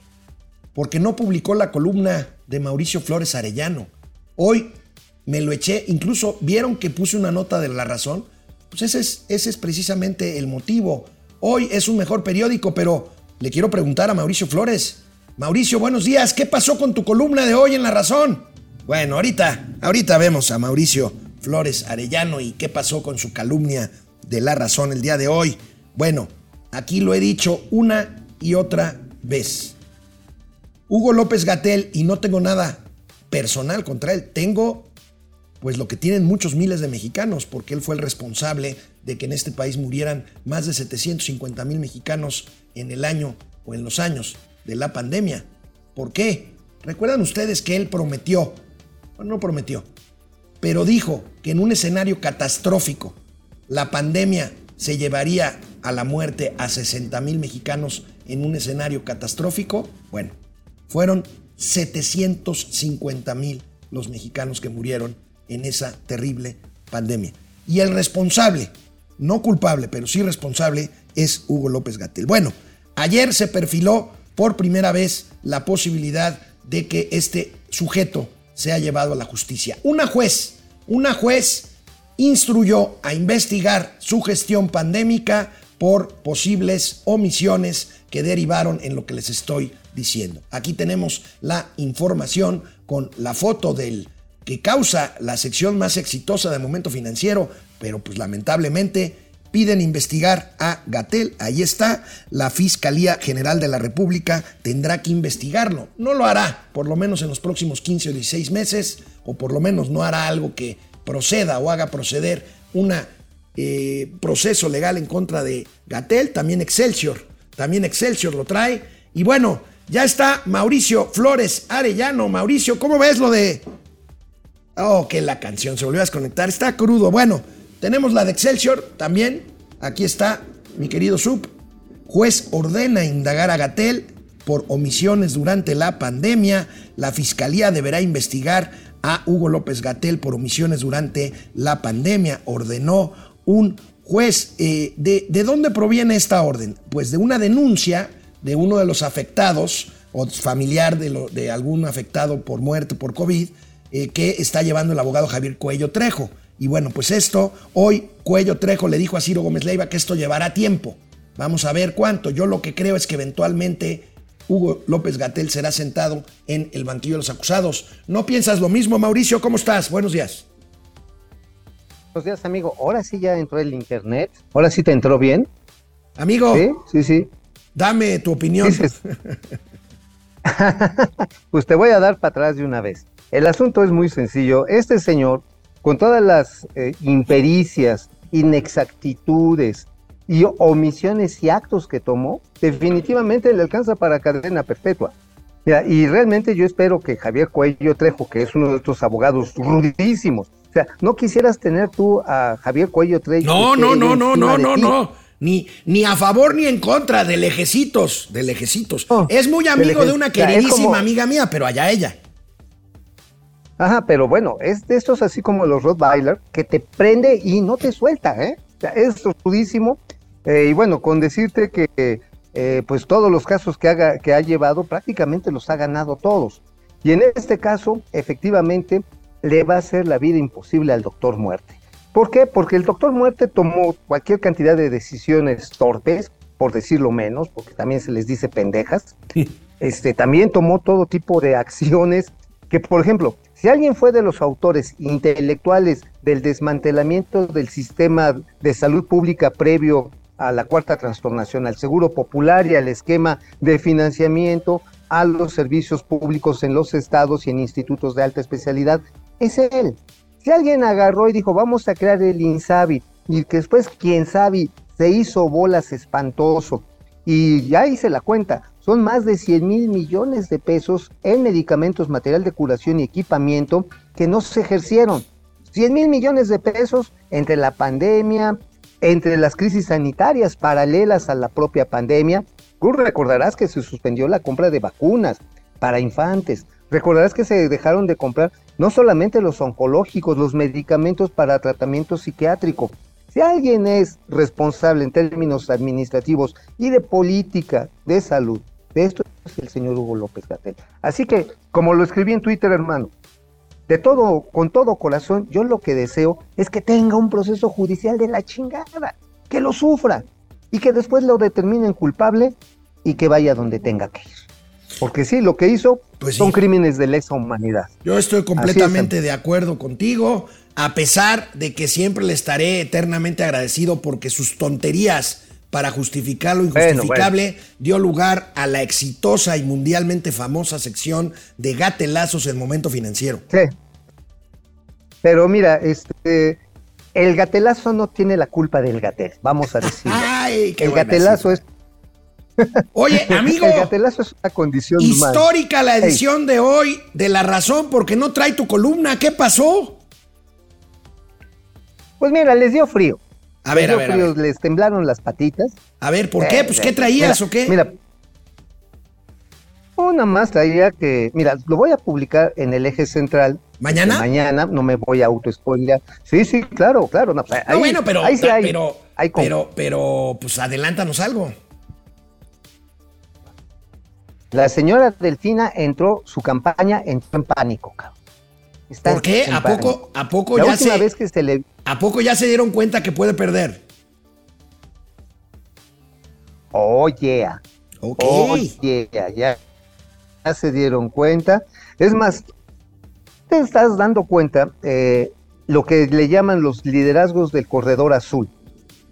Porque no publicó la columna de Mauricio Flores Arellano. Hoy me lo eché, incluso vieron que puse una nota de La Razón. Pues ese es, ese es precisamente el motivo. Hoy es un mejor periódico, pero le quiero preguntar a Mauricio Flores. Mauricio, buenos días. ¿Qué pasó con tu columna de hoy en La Razón? Bueno, ahorita, ahorita vemos a Mauricio Flores Arellano y qué pasó con su calumnia de La Razón el día de hoy. Bueno, aquí lo he dicho una y otra vez. Hugo López Gatel, y no tengo nada personal contra él, tengo pues lo que tienen muchos miles de mexicanos, porque él fue el responsable de que en este país murieran más de 750 mil mexicanos en el año o en los años de la pandemia. ¿Por qué? Recuerdan ustedes que él prometió, bueno, no prometió, pero dijo que en un escenario catastrófico la pandemia se llevaría a la muerte a 60 mil mexicanos en un escenario catastrófico. Bueno, fueron 750 mil los mexicanos que murieron en esa terrible pandemia. Y el responsable, no culpable, pero sí responsable, es Hugo López Gatel. Bueno, ayer se perfiló por primera vez la posibilidad de que este sujeto sea llevado a la justicia. Una juez, una juez instruyó a investigar su gestión pandémica por posibles omisiones que derivaron en lo que les estoy diciendo. Aquí tenemos la información con la foto del que causa la sección más exitosa de momento financiero, pero pues lamentablemente piden investigar a Gatel. Ahí está, la Fiscalía General de la República tendrá que investigarlo. No lo hará, por lo menos en los próximos 15 o 16 meses, o por lo menos no hará algo que proceda o haga proceder un eh, proceso legal en contra de Gatel. También Excelsior, también Excelsior lo trae. Y bueno, ya está Mauricio Flores Arellano. Mauricio, ¿cómo ves lo de... Oh, que la canción se volvió a desconectar. Está crudo. Bueno, tenemos la de Excelsior también. Aquí está mi querido Sub. Juez ordena indagar a Gatel por omisiones durante la pandemia. La fiscalía deberá investigar a Hugo López Gatel por omisiones durante la pandemia. Ordenó un juez. Eh, de, ¿De dónde proviene esta orden? Pues de una denuncia de uno de los afectados o familiar de algún afectado por muerte por COVID eh, que está llevando el abogado Javier Cuello Trejo. Y bueno, pues esto, hoy Cuello Trejo le dijo a Ciro Gómez Leiva que esto llevará tiempo. Vamos a ver cuánto. Yo lo que creo es que eventualmente Hugo López Gatel será sentado en el banquillo de los acusados. ¿No piensas lo mismo, Mauricio? ¿Cómo estás? Buenos días. Buenos días, amigo. Ahora sí ya entró el internet. Ahora sí te entró bien. Amigo. Sí, sí, sí. Dame tu opinión. <laughs> <laughs> pues te voy a dar para atrás de una vez. El asunto es muy sencillo. Este señor, con todas las eh, impericias, inexactitudes y omisiones y actos que tomó, definitivamente le alcanza para cadena perpetua. y realmente yo espero que Javier Cuello Trejo, que es uno de estos abogados rudísimos, o sea, no quisieras tener tú a Javier Cuello Trejo. No, no, no, no, no, no, no. Ni, ni a favor ni en contra de lejecitos, de lejecitos. es muy amigo de, una queridísima amiga mía, pero allá ella. Ajá, pero bueno, es de estos así como los Rottweiler, que te prende y no te suelta, ¿eh? O sea, es rudísimo. Eh, y bueno, con decirte que eh, pues todos los casos que, haga, que ha llevado prácticamente los ha ganado todos. Y en este caso, efectivamente, le va a hacer la vida imposible al doctor Muerte. ¿Por qué? Porque el doctor Muerte tomó cualquier cantidad de decisiones torpes, por decirlo menos, porque también se les dice pendejas. Este, también tomó todo tipo de acciones que, por ejemplo, si alguien fue de los autores intelectuales del desmantelamiento del sistema de salud pública previo a la cuarta transformación, al seguro popular y al esquema de financiamiento a los servicios públicos en los estados y en institutos de alta especialidad, es él. Si alguien agarró y dijo, vamos a crear el INSABI, y que después, quién sabe, se hizo bolas espantoso, y ya hice la cuenta, son más de 100 mil millones de pesos en medicamentos, material de curación y equipamiento que no se ejercieron. 100 mil millones de pesos entre la pandemia, entre las crisis sanitarias paralelas a la propia pandemia. Recordarás que se suspendió la compra de vacunas para infantes. Recordarás que se dejaron de comprar no solamente los oncológicos, los medicamentos para tratamiento psiquiátrico, si alguien es responsable en términos administrativos y de política de salud, de esto es el señor Hugo López Gatel. Así que, como lo escribí en Twitter, hermano, de todo, con todo corazón, yo lo que deseo es que tenga un proceso judicial de la chingada, que lo sufra y que después lo determinen culpable y que vaya donde tenga que ir. Porque sí, lo que hizo pues son crímenes de lesa humanidad. Yo estoy completamente de acuerdo contigo a pesar de que siempre le estaré eternamente agradecido porque sus tonterías para justificar lo injustificable dio lugar a la exitosa y mundialmente famosa sección de gatelazos en momento financiero. Sí. Pero mira, este, el gatelazo no tiene la culpa del gatel, vamos a <laughs> decirlo. Ay, qué el gatelazo es <laughs> Oye, <laughs> amigo, el gatelazo es una condición humana. histórica la edición de hoy de La Razón porque no trae tu columna. ¿Qué pasó? Pues mira, les dio frío. A ver, les dio a ver, a frío, ver. les temblaron las patitas. A ver, ¿por qué? Eh, Pues, ¿qué eh, traías mira, o qué? Mira, una más traía que, mira, lo voy a publicar en el eje central. ¿Mañana? Mañana, no me voy a autoespoilear. Sí, sí, claro, claro. No, pues, No, ahí- bueno, pero, ahí sí hay- pero, hay como- pero, pero, pues adelántanos algo. La señora Delfina entró, su campaña entró en pánico, cabrón. ¿Por qué? ¿A poco, a poco La ya última se, vez que se le... a poco ya se dieron cuenta que puede perder? Oh, yeah. Oh, yeah, ya, ya se dieron cuenta. Es más, te estás dando cuenta eh, lo que le llaman los liderazgos del corredor azul.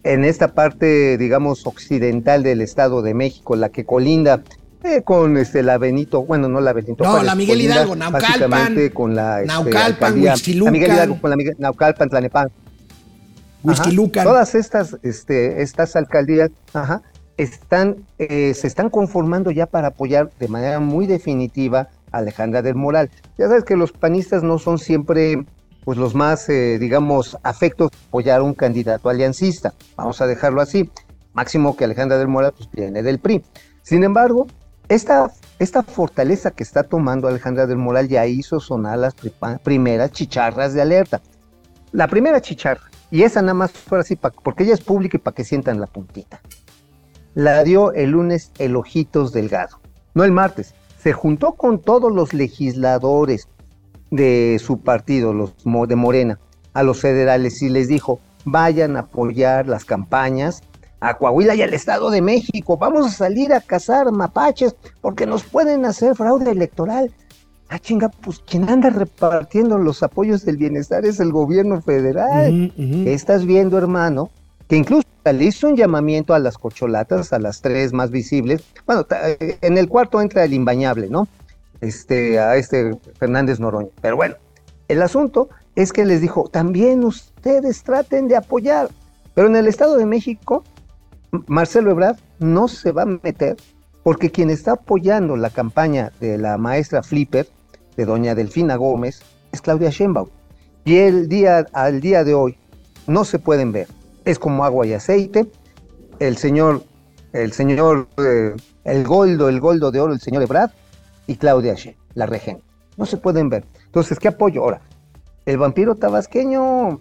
En esta parte, digamos, occidental del Estado de México, la que colinda eh, con este, la Benito, bueno, no la Benito. No, Juárez, la Miguel Hidalgo, Naucalpan, con la este, Naucalpan, alcaldía- la Miguel Hidalgo con la Miguel, Naucalpan, Tlalnepantla. Whisky Ajá. Lucan. Todas estas, este, estas alcaldías, ajá, están, eh, se están conformando ya para apoyar de manera muy definitiva a Alejandra del Moral. Ya sabes que los panistas no son siempre, pues, los más, eh, digamos, afectos a apoyar a un candidato aliancista. Vamos a dejarlo así. Máximo que Alejandra del Moral, pues, viene del PRI. Sin embargo, esta, esta fortaleza que está tomando Alejandra del Moral ya hizo sonar las primeras chicharras de alerta. La primera chicharra, y esa nada más fue así, pa- porque ella es pública y para que sientan la puntita. La dio el lunes el Ojitos Delgado, no el martes. Se juntó con todos los legisladores de su partido, los de Morena, a los federales y les dijo, vayan a apoyar las campañas a Coahuila y al Estado de México. Vamos a salir a cazar mapaches porque nos pueden hacer fraude electoral. Ah, chinga, pues quien anda repartiendo los apoyos del bienestar es el gobierno federal. Ujú, ujú. ¿Qué estás viendo, hermano? Que incluso le hizo un llamamiento a las cocholatas, a las tres más visibles. Bueno, eh, en el cuarto entra el imbañable, ¿no? Este, a este Fernández Noroña. Pero bueno, el asunto es que les dijo, también ustedes traten de apoyar. Pero en el Estado de México, Marcelo Ebrard no se va a meter porque quien está apoyando la campaña de la maestra Flipper, de doña Delfina Gómez, es Claudia Sheinbaum. Y el día, al día de hoy no se pueden ver. Es como agua y aceite. El señor, el señor, eh, el goldo, el goldo de oro, el señor Ebrard y Claudia Sheinbaum, la regente. No se pueden ver. Entonces, ¿qué apoyo? Ahora, el vampiro tabasqueño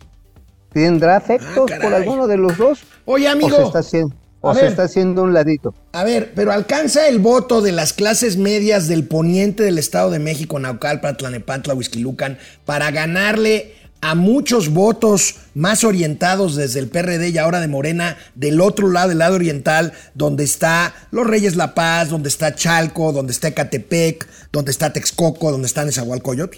tendrá afectos por caray. alguno de los dos. Oye, O se amigo, está haciendo, o se ver. está haciendo un ladito. a ver, pero alcanza el voto de las clases medias del poniente del Estado de México, Naucalpan, Tlanepantla, Huixquilucan, para ganarle a muchos votos más orientados desde el PRD y ahora de Morena, del otro lado, del lado oriental, donde está Los Reyes La Paz, donde está Chalco, donde está Ecatepec, donde está Texcoco, donde está Nezahualcóyotl.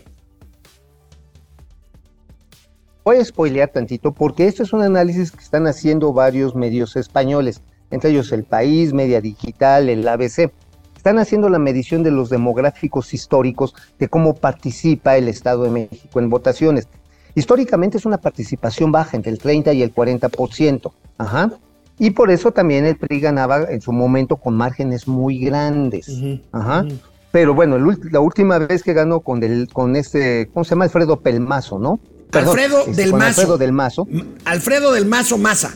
Voy a spoilear tantito porque este es un análisis que están haciendo varios medios españoles, entre ellos El País, Media Digital, el ABC. Están haciendo la medición de los demográficos históricos de cómo participa el Estado de México en votaciones. Históricamente es una participación baja, entre el 30 y el 40%. Ajá. Y por eso también el PRI ganaba en su momento con márgenes muy grandes. Ajá. Pero bueno, la última vez que ganó con, el, con este, ¿cómo se llama? Alfredo Pelmazo, ¿no? Perdón, Alfredo este, del Mazo. Alfredo del Mazo. Alfredo del Mazo Maza.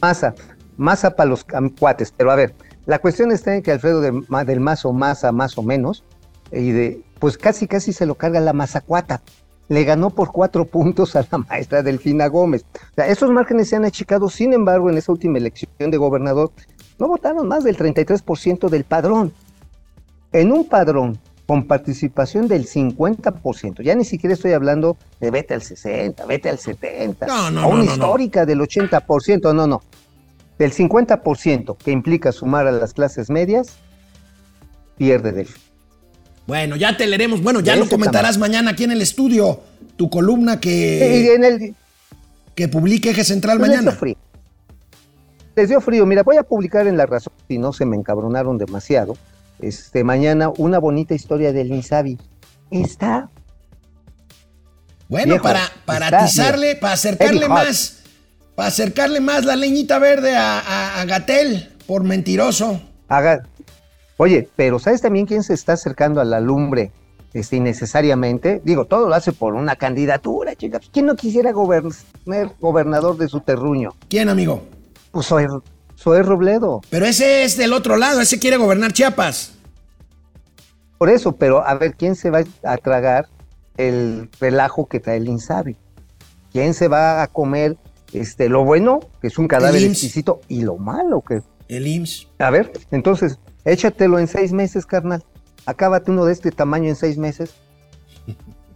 Masa, masa para los cuates. Pero a ver, la cuestión está en que Alfredo de Ma- del Mazo, masa más o menos, y de, pues casi casi se lo carga la mazacuata. Le ganó por cuatro puntos a la maestra Delfina Gómez. O sea, esos márgenes se han achicado, sin embargo, en esa última elección de gobernador, no votaron más del 33% del padrón. En un padrón con participación del 50%, ya ni siquiera estoy hablando de vete al 60, vete al 70, No, no, a una no, histórica del 80%, no, no, del 50% que implica sumar a las clases medias, pierde Delfín. Bueno, ya te leeremos. Bueno, ya lo comentarás mañana aquí en el estudio. Tu columna que, en el, que publique Eje Central pues les dio mañana. frío. Les dio frío. Mira, voy a publicar en La Razón, si no se me encabronaron demasiado, este, mañana una bonita historia del Insabi. Está Bueno, Viejo, para, para está, atizarle, para acercarle más, para acercarle más la leñita verde a, a, a Gatel por mentiroso. Haga. Oye, pero ¿sabes también quién se está acercando a la lumbre este, innecesariamente? Digo, todo lo hace por una candidatura, chica. ¿Quién no quisiera gobernar, ser gobernador de su terruño? ¿Quién, amigo? Pues soy Robledo. Pero ese es del otro lado, ese quiere gobernar Chiapas. Por eso, pero a ver, ¿quién se va a tragar el relajo que trae el Insabi? ¿Quién se va a comer este, lo bueno, que es un cadáver exquisito, y lo malo, que El IMSS. A ver, entonces, échatelo en seis meses, carnal. Acábate uno de este tamaño en seis meses. <laughs>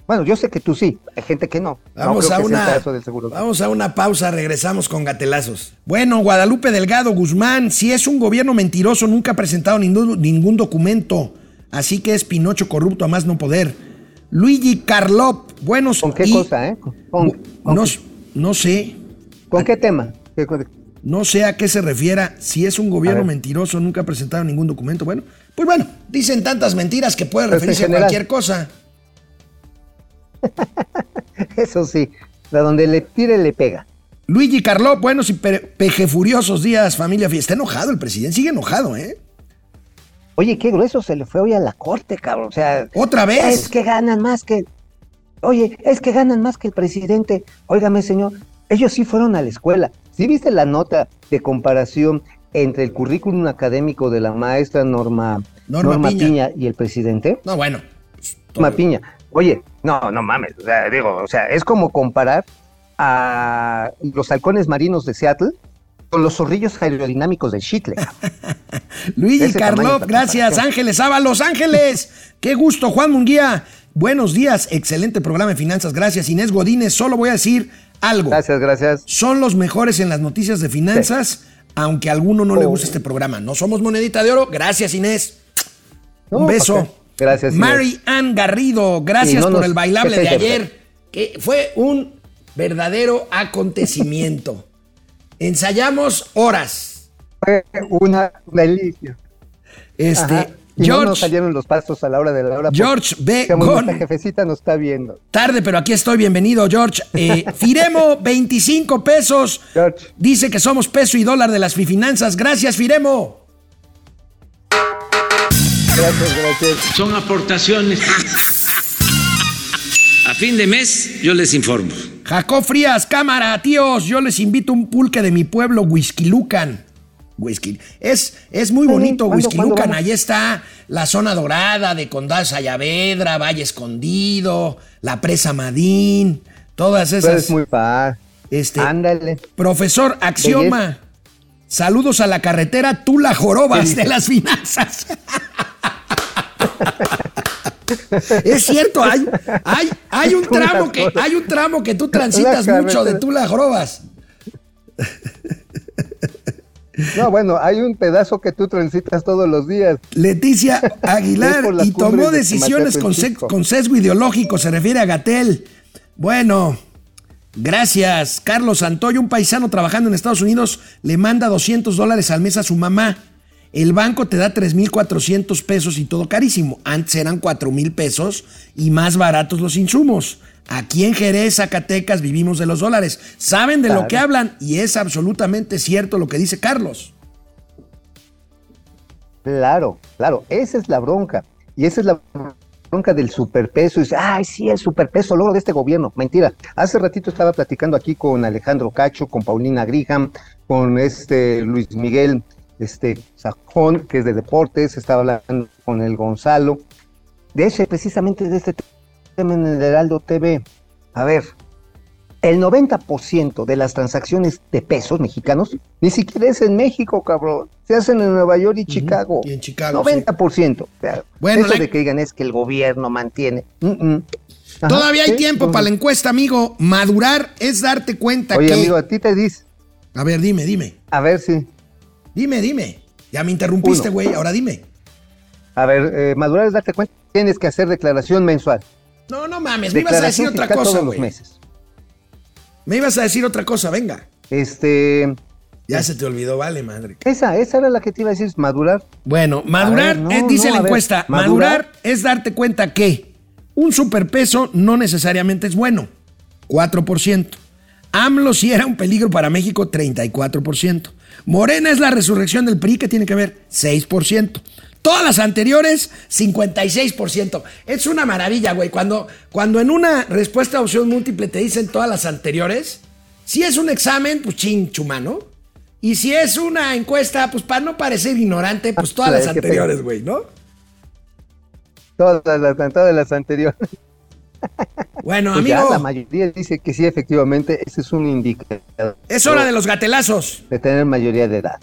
Bueno, yo sé que tú sí, hay gente que no. Vamos a una caso del seguro. vamos a una pausa, regresamos con gatelazos. Bueno, Guadalupe Delgado Guzmán, si es un gobierno mentiroso, nunca ha presentado ningún, ningún documento, así que es Pinocho corrupto a más no poder. Luigi Carlop, buenos ¿Con qué y- cosa, eh? ¿Con, con- no, no sé, con qué tema? ¿Qué- no sé a qué se refiera. Si es un gobierno mentiroso, nunca ha presentado ningún documento. Bueno, pues bueno, dicen tantas mentiras que puede referirse a cualquier cosa. <laughs> Eso sí, a donde le tire le pega. Luigi Carlop, buenos y pe- pejefuriosos días, familia. Está enojado el presidente, sigue enojado, ¿eh? Oye, qué grueso se le fue hoy a la corte, cabrón. O sea, Otra vez. es que ganan más que. Oye, es que ganan más que el presidente. Óigame, señor, ellos sí fueron a la escuela. ¿Sí viste la nota de comparación entre el currículum académico de la maestra Norma, Norma Piña. Piña. y el presidente? No, bueno. Norma Piña. Oye, no, no mames. O sea, digo, o sea, es como comparar a los halcones marinos de Seattle con los zorrillos aerodinámicos de Chitle. <laughs> Luigi de gracias. comparación. Ángeles Ava, Los Ángeles. Qué gusto, Juan Munguía. Buenos días, excelente programa de finanzas. Gracias, Inés Godínez. Solo voy a decir algo. Gracias, gracias. Son los mejores en las noticias de finanzas, aunque a alguno no le Oh. gusta este programa. No somos monedita de oro. Gracias, Inés. No, Un beso. Gracias. Mary Ann Garrido, gracias no por nos- el bailable de ayer, que fue un verdadero acontecimiento. <laughs> Ensayamos horas. Fue una delicia. Este, Ajá. Y no nos George, salieron los pasos a la hora de la hora. George B. Gon. nuestra jefecita nos está viendo. tarde, pero aquí estoy, bienvenido, George. Eh, <laughs> Firemo, 25 pesos. George. Dice que somos peso y dólar de las finanzas. Gracias, Firemo. Gracias, gracias. son aportaciones. A fin de mes yo les informo. Jacob Frías, cámara, tíos, yo les invito un pulque de mi pueblo, Whisky Lucan. Whisky. Es, es muy bonito ¿cuándo, Whisky cuándo Lucan. vamos? Ahí está la zona dorada de Condado Sayavedra, Valle Escondido, la Presa Madín, todas Tú esas. eres muy padre. Este, Ándale. Profesor Axioma, saludos a la carretera Tula Jorobas de las finanzas. <laughs> <laughs> es cierto, hay, hay, hay un <laughs> tramo que hay un tramo que tú transitas La mucho de carretera. Tula Jorobas. No, bueno, hay un pedazo que tú transitas todos los días. Leticia <laughs> Aguilar y tomó decisiones con, con sesgo ideológico, se refiere a Gatel. Bueno, gracias. Carlos Santoyo, un paisano trabajando en Estados Unidos, le manda 200 dólares al mes a su mamá. El banco te da 3.400 pesos y todo carísimo. Antes eran 4.000 pesos y más baratos los insumos. Aquí en Jerez, Zacatecas, vivimos de los dólares. Saben de lo que hablan y es absolutamente cierto lo que dice Carlos. Claro, claro, esa es la bronca. Y esa es la bronca del superpeso. Y dice, ay, sí, el superpeso, logro de este gobierno. Mentira. Hace ratito estaba platicando aquí con Alejandro Cacho, con Paulina Griham, con este Luis Miguel este, Sajón, que es de deportes, estaba hablando con el Gonzalo. De ese, precisamente de este tema en el Heraldo TV. A ver, el 90% de las transacciones de pesos mexicanos ni siquiera es en México, cabrón. Se hacen en Nueva York y Chicago. y en Chicago, 90%. O sea, Bueno, eso de que digan es que el gobierno mantiene. Mm, mm. Ajá, Todavía hay sí, tiempo para la encuesta, amigo. Madurar es darte cuenta Oye, que. amigo, a ti te dice. A ver, dime, dime. A ver si. Dime, dime. Ya me interrumpiste, güey. Ahora dime. A ver, eh, madurar es darte cuenta. Tienes que hacer declaración mensual. No, no mames. Me ibas a decir otra cosa, güey. Me ibas a decir otra cosa, venga. Este. Ya se te olvidó, vale, madre. Esa, esa era la que te iba a decir, madurar. Bueno, madurar, ver, no, eh, dice no, la ver, encuesta, madurar. madurar es darte cuenta que un superpeso no necesariamente es bueno. 4%. AMLO sí era un peligro para México, 34%. Morena es la resurrección del PRI, que tiene que ver, 6%. Todas las anteriores, 56%. Es una maravilla, güey. Cuando, cuando en una respuesta a opción múltiple te dicen todas las anteriores, si es un examen, pues ching, chumano. Y si es una encuesta, pues para no parecer ignorante, pues todas las anteriores, güey, ¿no? Todas las, todas las anteriores. Bueno, Pues ya amigo, la mayoría dice que sí, efectivamente, ese es un indicador es hora de los gatelazos. de tener mayoría de edad.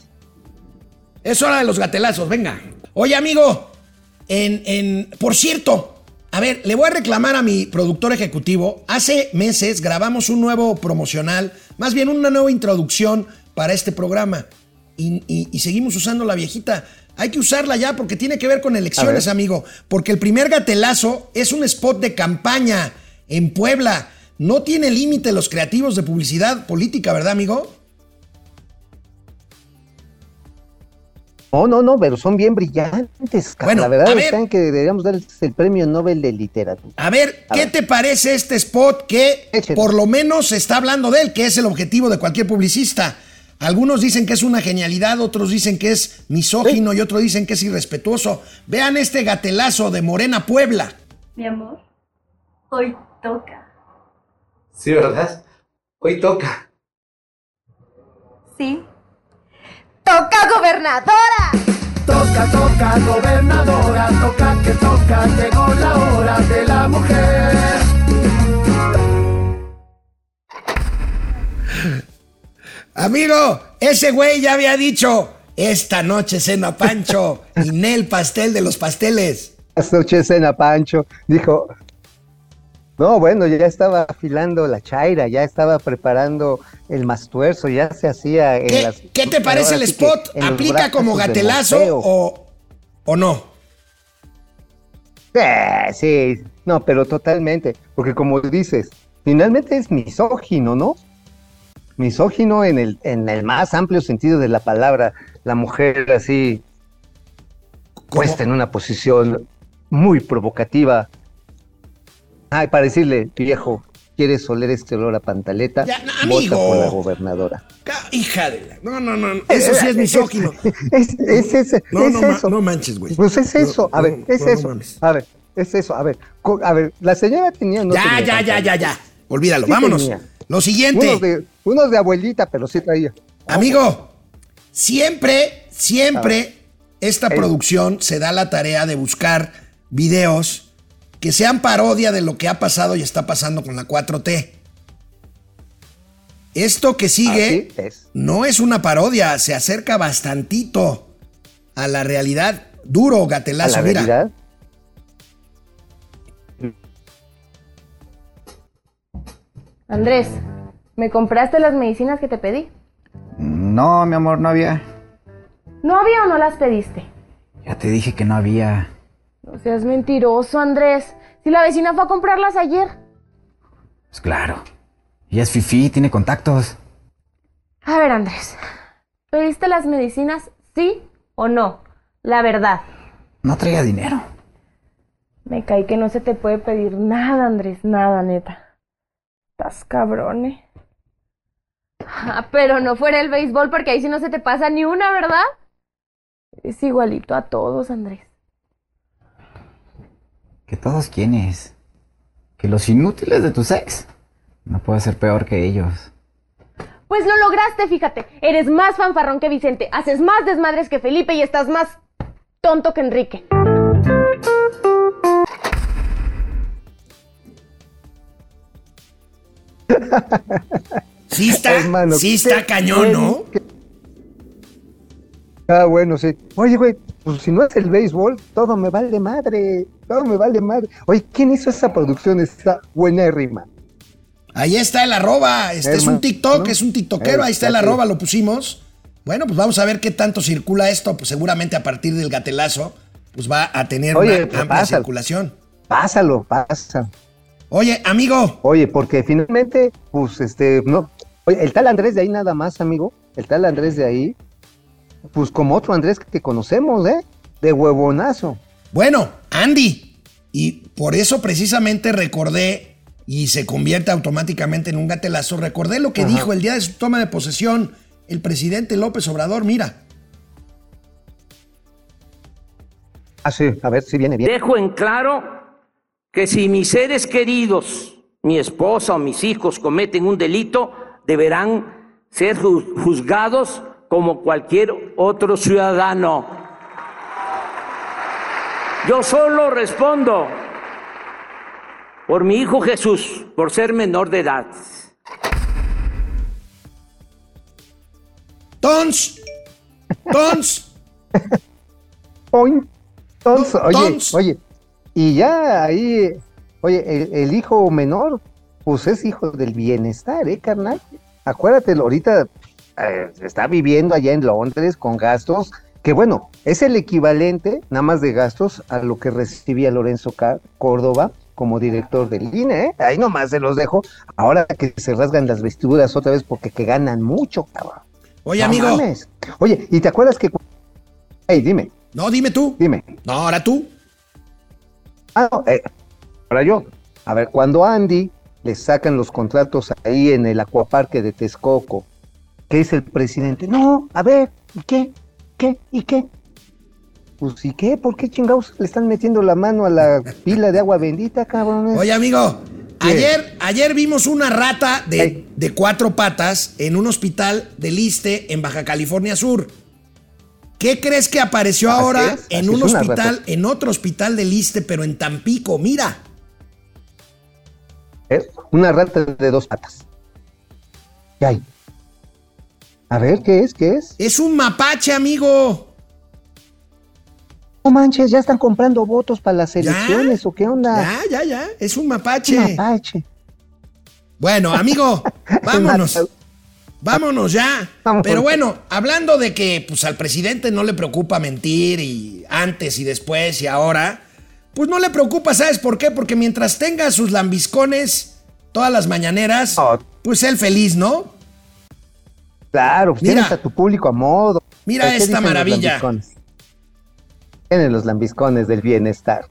Es hora de los gatelazos, venga. Oye, amigo, en, en, por cierto, a ver, le voy a reclamar a mi productor ejecutivo. Hace meses grabamos un nuevo promocional, más bien una nueva introducción para este programa. Y, y- y seguimos usando la viejita. Hay que usarla ya porque tiene que ver con elecciones, ver. amigo. Porque el primer gatelazo es un spot de campaña en Puebla. No tiene límite los creativos de publicidad política, ¿verdad, amigo? No, no, no, pero son bien brillantes. Bueno, la verdad están que deberíamos darles el premio Nobel de Literatura. A ver, A ¿qué ver. te parece este spot que Échale. por lo menos se está hablando de él, que es el objetivo de cualquier publicista? Algunos dicen que es una genialidad, otros dicen que es misógino y otros dicen que es irrespetuoso. Vean este gatelazo de Morena Puebla. Mi amor, hoy toca. Sí, ¿verdad? Hoy toca. ¿Sí? ¡Toca gobernadora! Toca, toca, gobernadora, toca que toca, llegó la hora de la mujer. Amigo, ese güey ya había dicho, esta noche cena Pancho y Nel pastel de los pasteles. Esta noche cena Pancho dijo, no, bueno, ya estaba afilando la chaira, ya estaba preparando el mastuerzo, ya se hacía en ¿Qué, las- qué te parece el spot? ¿Aplica como gatelazo o, o no? Eh, sí, no, pero totalmente, porque como dices, finalmente es misógino, ¿no? Misógino en el, en el más amplio sentido de la palabra, la mujer así puesta en una posición muy provocativa. Ay, para decirle, viejo, ¿quieres oler este olor a pantaleta? Ya, Vota amigo. por la gobernadora. Hija de la... No, no, no, eso sí es misógino. <laughs> Es, es, es- No, es no, eso. no manches, güey. Pues es eso, a ver, es eso. a ver, es eso, a ver. A ver, la señora tenía. no ya, tenía ya, ya, pantalón. ya, ya. Olvídalo, Sí vámonos. tenía. Lo siguiente. Unos de, unos de abuelita, pero sí traía. Amigo, siempre, siempre esta Eh. producción se da la tarea de buscar videos que sean parodia de lo que ha pasado y está pasando con la 4T. Esto que sigue es. no es una parodia, se acerca bastantito a la realidad. Duro, A gatelazo, la mira. realidad. Andrés, ¿me compraste las medicinas que te pedí? No, mi amor, no había. ¿No había o no las pediste? Ya te dije que no había. No seas mentiroso, Andrés. Si la vecina fue a comprarlas ayer. Pues claro. Ella es Fifi, tiene contactos. A ver, Andrés. ¿Pediste las medicinas sí o no? La verdad. No traía dinero. Me caí que no se te puede pedir nada, Andrés. Nada, neta. Estás cabrón, ¿eh? Ah, pero no fuera el béisbol porque ahí sí no se te pasa ni una, ¿verdad? Es igualito a todos, Andrés. Que todos quiénes. Que los inútiles de tu sex. No puede ser peor que ellos. Pues lo lograste, fíjate. Eres más fanfarrón que Vicente, haces más desmadres que Felipe y estás más tonto que Enrique. Sí está, Hermano, sí está cañón, ¿no? Ah, bueno, sí. Oye, güey, pues si no es el béisbol, todo me vale madre. Todo me vale madre. Oye, ¿quién hizo esa producción? Está buenérrima. Ahí está el arroba. Este es un TikTok, ¿no? es un TikTokero. Ahí está el arroba, lo pusimos. Bueno, pues vamos a ver qué tanto circula esto. Pues seguramente a partir del gatelazo, pues va a tener Oye, una amplia pásalo. circulación. Pásalo, pasa. Oye, amigo, Oye, porque finalmente, pues, este, no. Oye, el tal Andrés de ahí nada más, amigo. El tal Andrés de ahí, pues como otro Andrés que conocemos, ¿eh? De huevonazo. bueno, Andy. Y por eso precisamente recordé y se convierte automáticamente en un gatelazo. Recordé lo que Ajá. dijo el día de su toma de posesión el presidente López Obrador. Mira, Ah, sí, a ver si viene bien. Dejo en claro que si mis seres queridos, mi esposa o mis hijos cometen un delito, deberán ser ju- juzgados como cualquier otro ciudadano. Yo solo respondo por mi hijo Jesús, por ser menor de edad. Tons, Tons, <laughs> Point. Entonces, oye, Tons. oye, y ya ahí, oye, el, el hijo menor, pues es hijo del bienestar, ¿eh, carnal? Acuérdate, ahorita eh, está viviendo allá en Londres con gastos, que bueno, es el equivalente, nada más de gastos, a lo que recibía Lorenzo Cá- Córdoba como director del INE, ¿eh? Ahí nomás se los dejo, ahora que se rasgan las vestiduras otra vez porque que ganan mucho, cabrón. Oye, No amigo. mames. Oye, ¿y te acuerdas que... Ey, dime. No, dime tú. Dime. No, ahora tú. Ah, no, eh, ahora yo. A ver, cuando Andy le sacan los contratos ahí en el acuaparque de Texcoco, ¿qué dice el presidente? No, a ver, ¿y qué? ¿Qué? ¿Y qué? Pues, ¿y qué? ¿Por qué chingados le están metiendo la mano a la pila de agua bendita, cabrones? Oye, amigo, ¿Qué? ayer, ayer vimos una rata de, de cuatro patas en un hospital de Liste en Baja California Sur. ¿Qué crees que apareció ahora es, en un es hospital, en otro hospital de Liste, pero en Tampico? Mira, Eh, Una rata de dos patas. ¿Qué hay? A ver, ¿qué es? ¿Qué es? es un mapache, amigo. No manches, ya están comprando votos para las elecciones, ¿o qué onda? Ya, ya, ya, es un mapache. Un mapache. Bueno, amigo, <laughs> vámonos. Vámonos ya. Pero bueno, hablando de que pues al presidente no le preocupa mentir y antes y después y ahora, pues no le preocupa, ¿sabes por qué? Porque mientras tenga sus lambiscones todas las mañaneras, pues él feliz, ¿no? Claro, pues Mira. tienes a tu público a modo. Mira ¿Qué esta maravilla. Tienen los lambiscones del bienestar.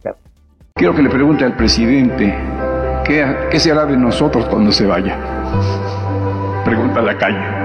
Quiero que le pregunte al presidente qué, qué se hará de nosotros cuando se vaya. Pregunta a la calle.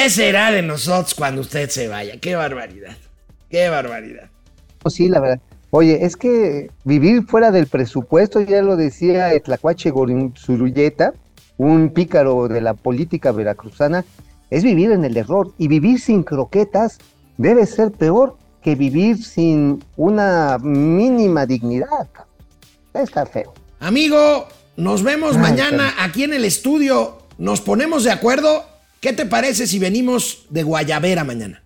¿Qué será de nosotros cuando usted se vaya? Qué barbaridad. Qué barbaridad. Sí, la verdad. Oye, es que vivir fuera del presupuesto, ya lo decía Tlacuache Gorinzuruyeta, un pícaro de la política veracruzana, es vivir en el error. Y vivir sin croquetas debe ser peor que vivir sin una mínima dignidad. Está feo. Amigo, nos vemos Ay, mañana aquí en el estudio. Nos ponemos de acuerdo. ¿Qué te parece si venimos de Guayabera mañana?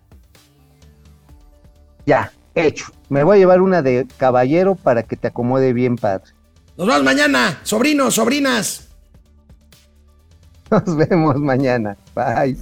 Ya, hecho. Me voy a llevar una de caballero para que te acomode bien, padre. Nos vemos mañana, sobrinos, sobrinas. <laughs> Nos vemos mañana. Bye.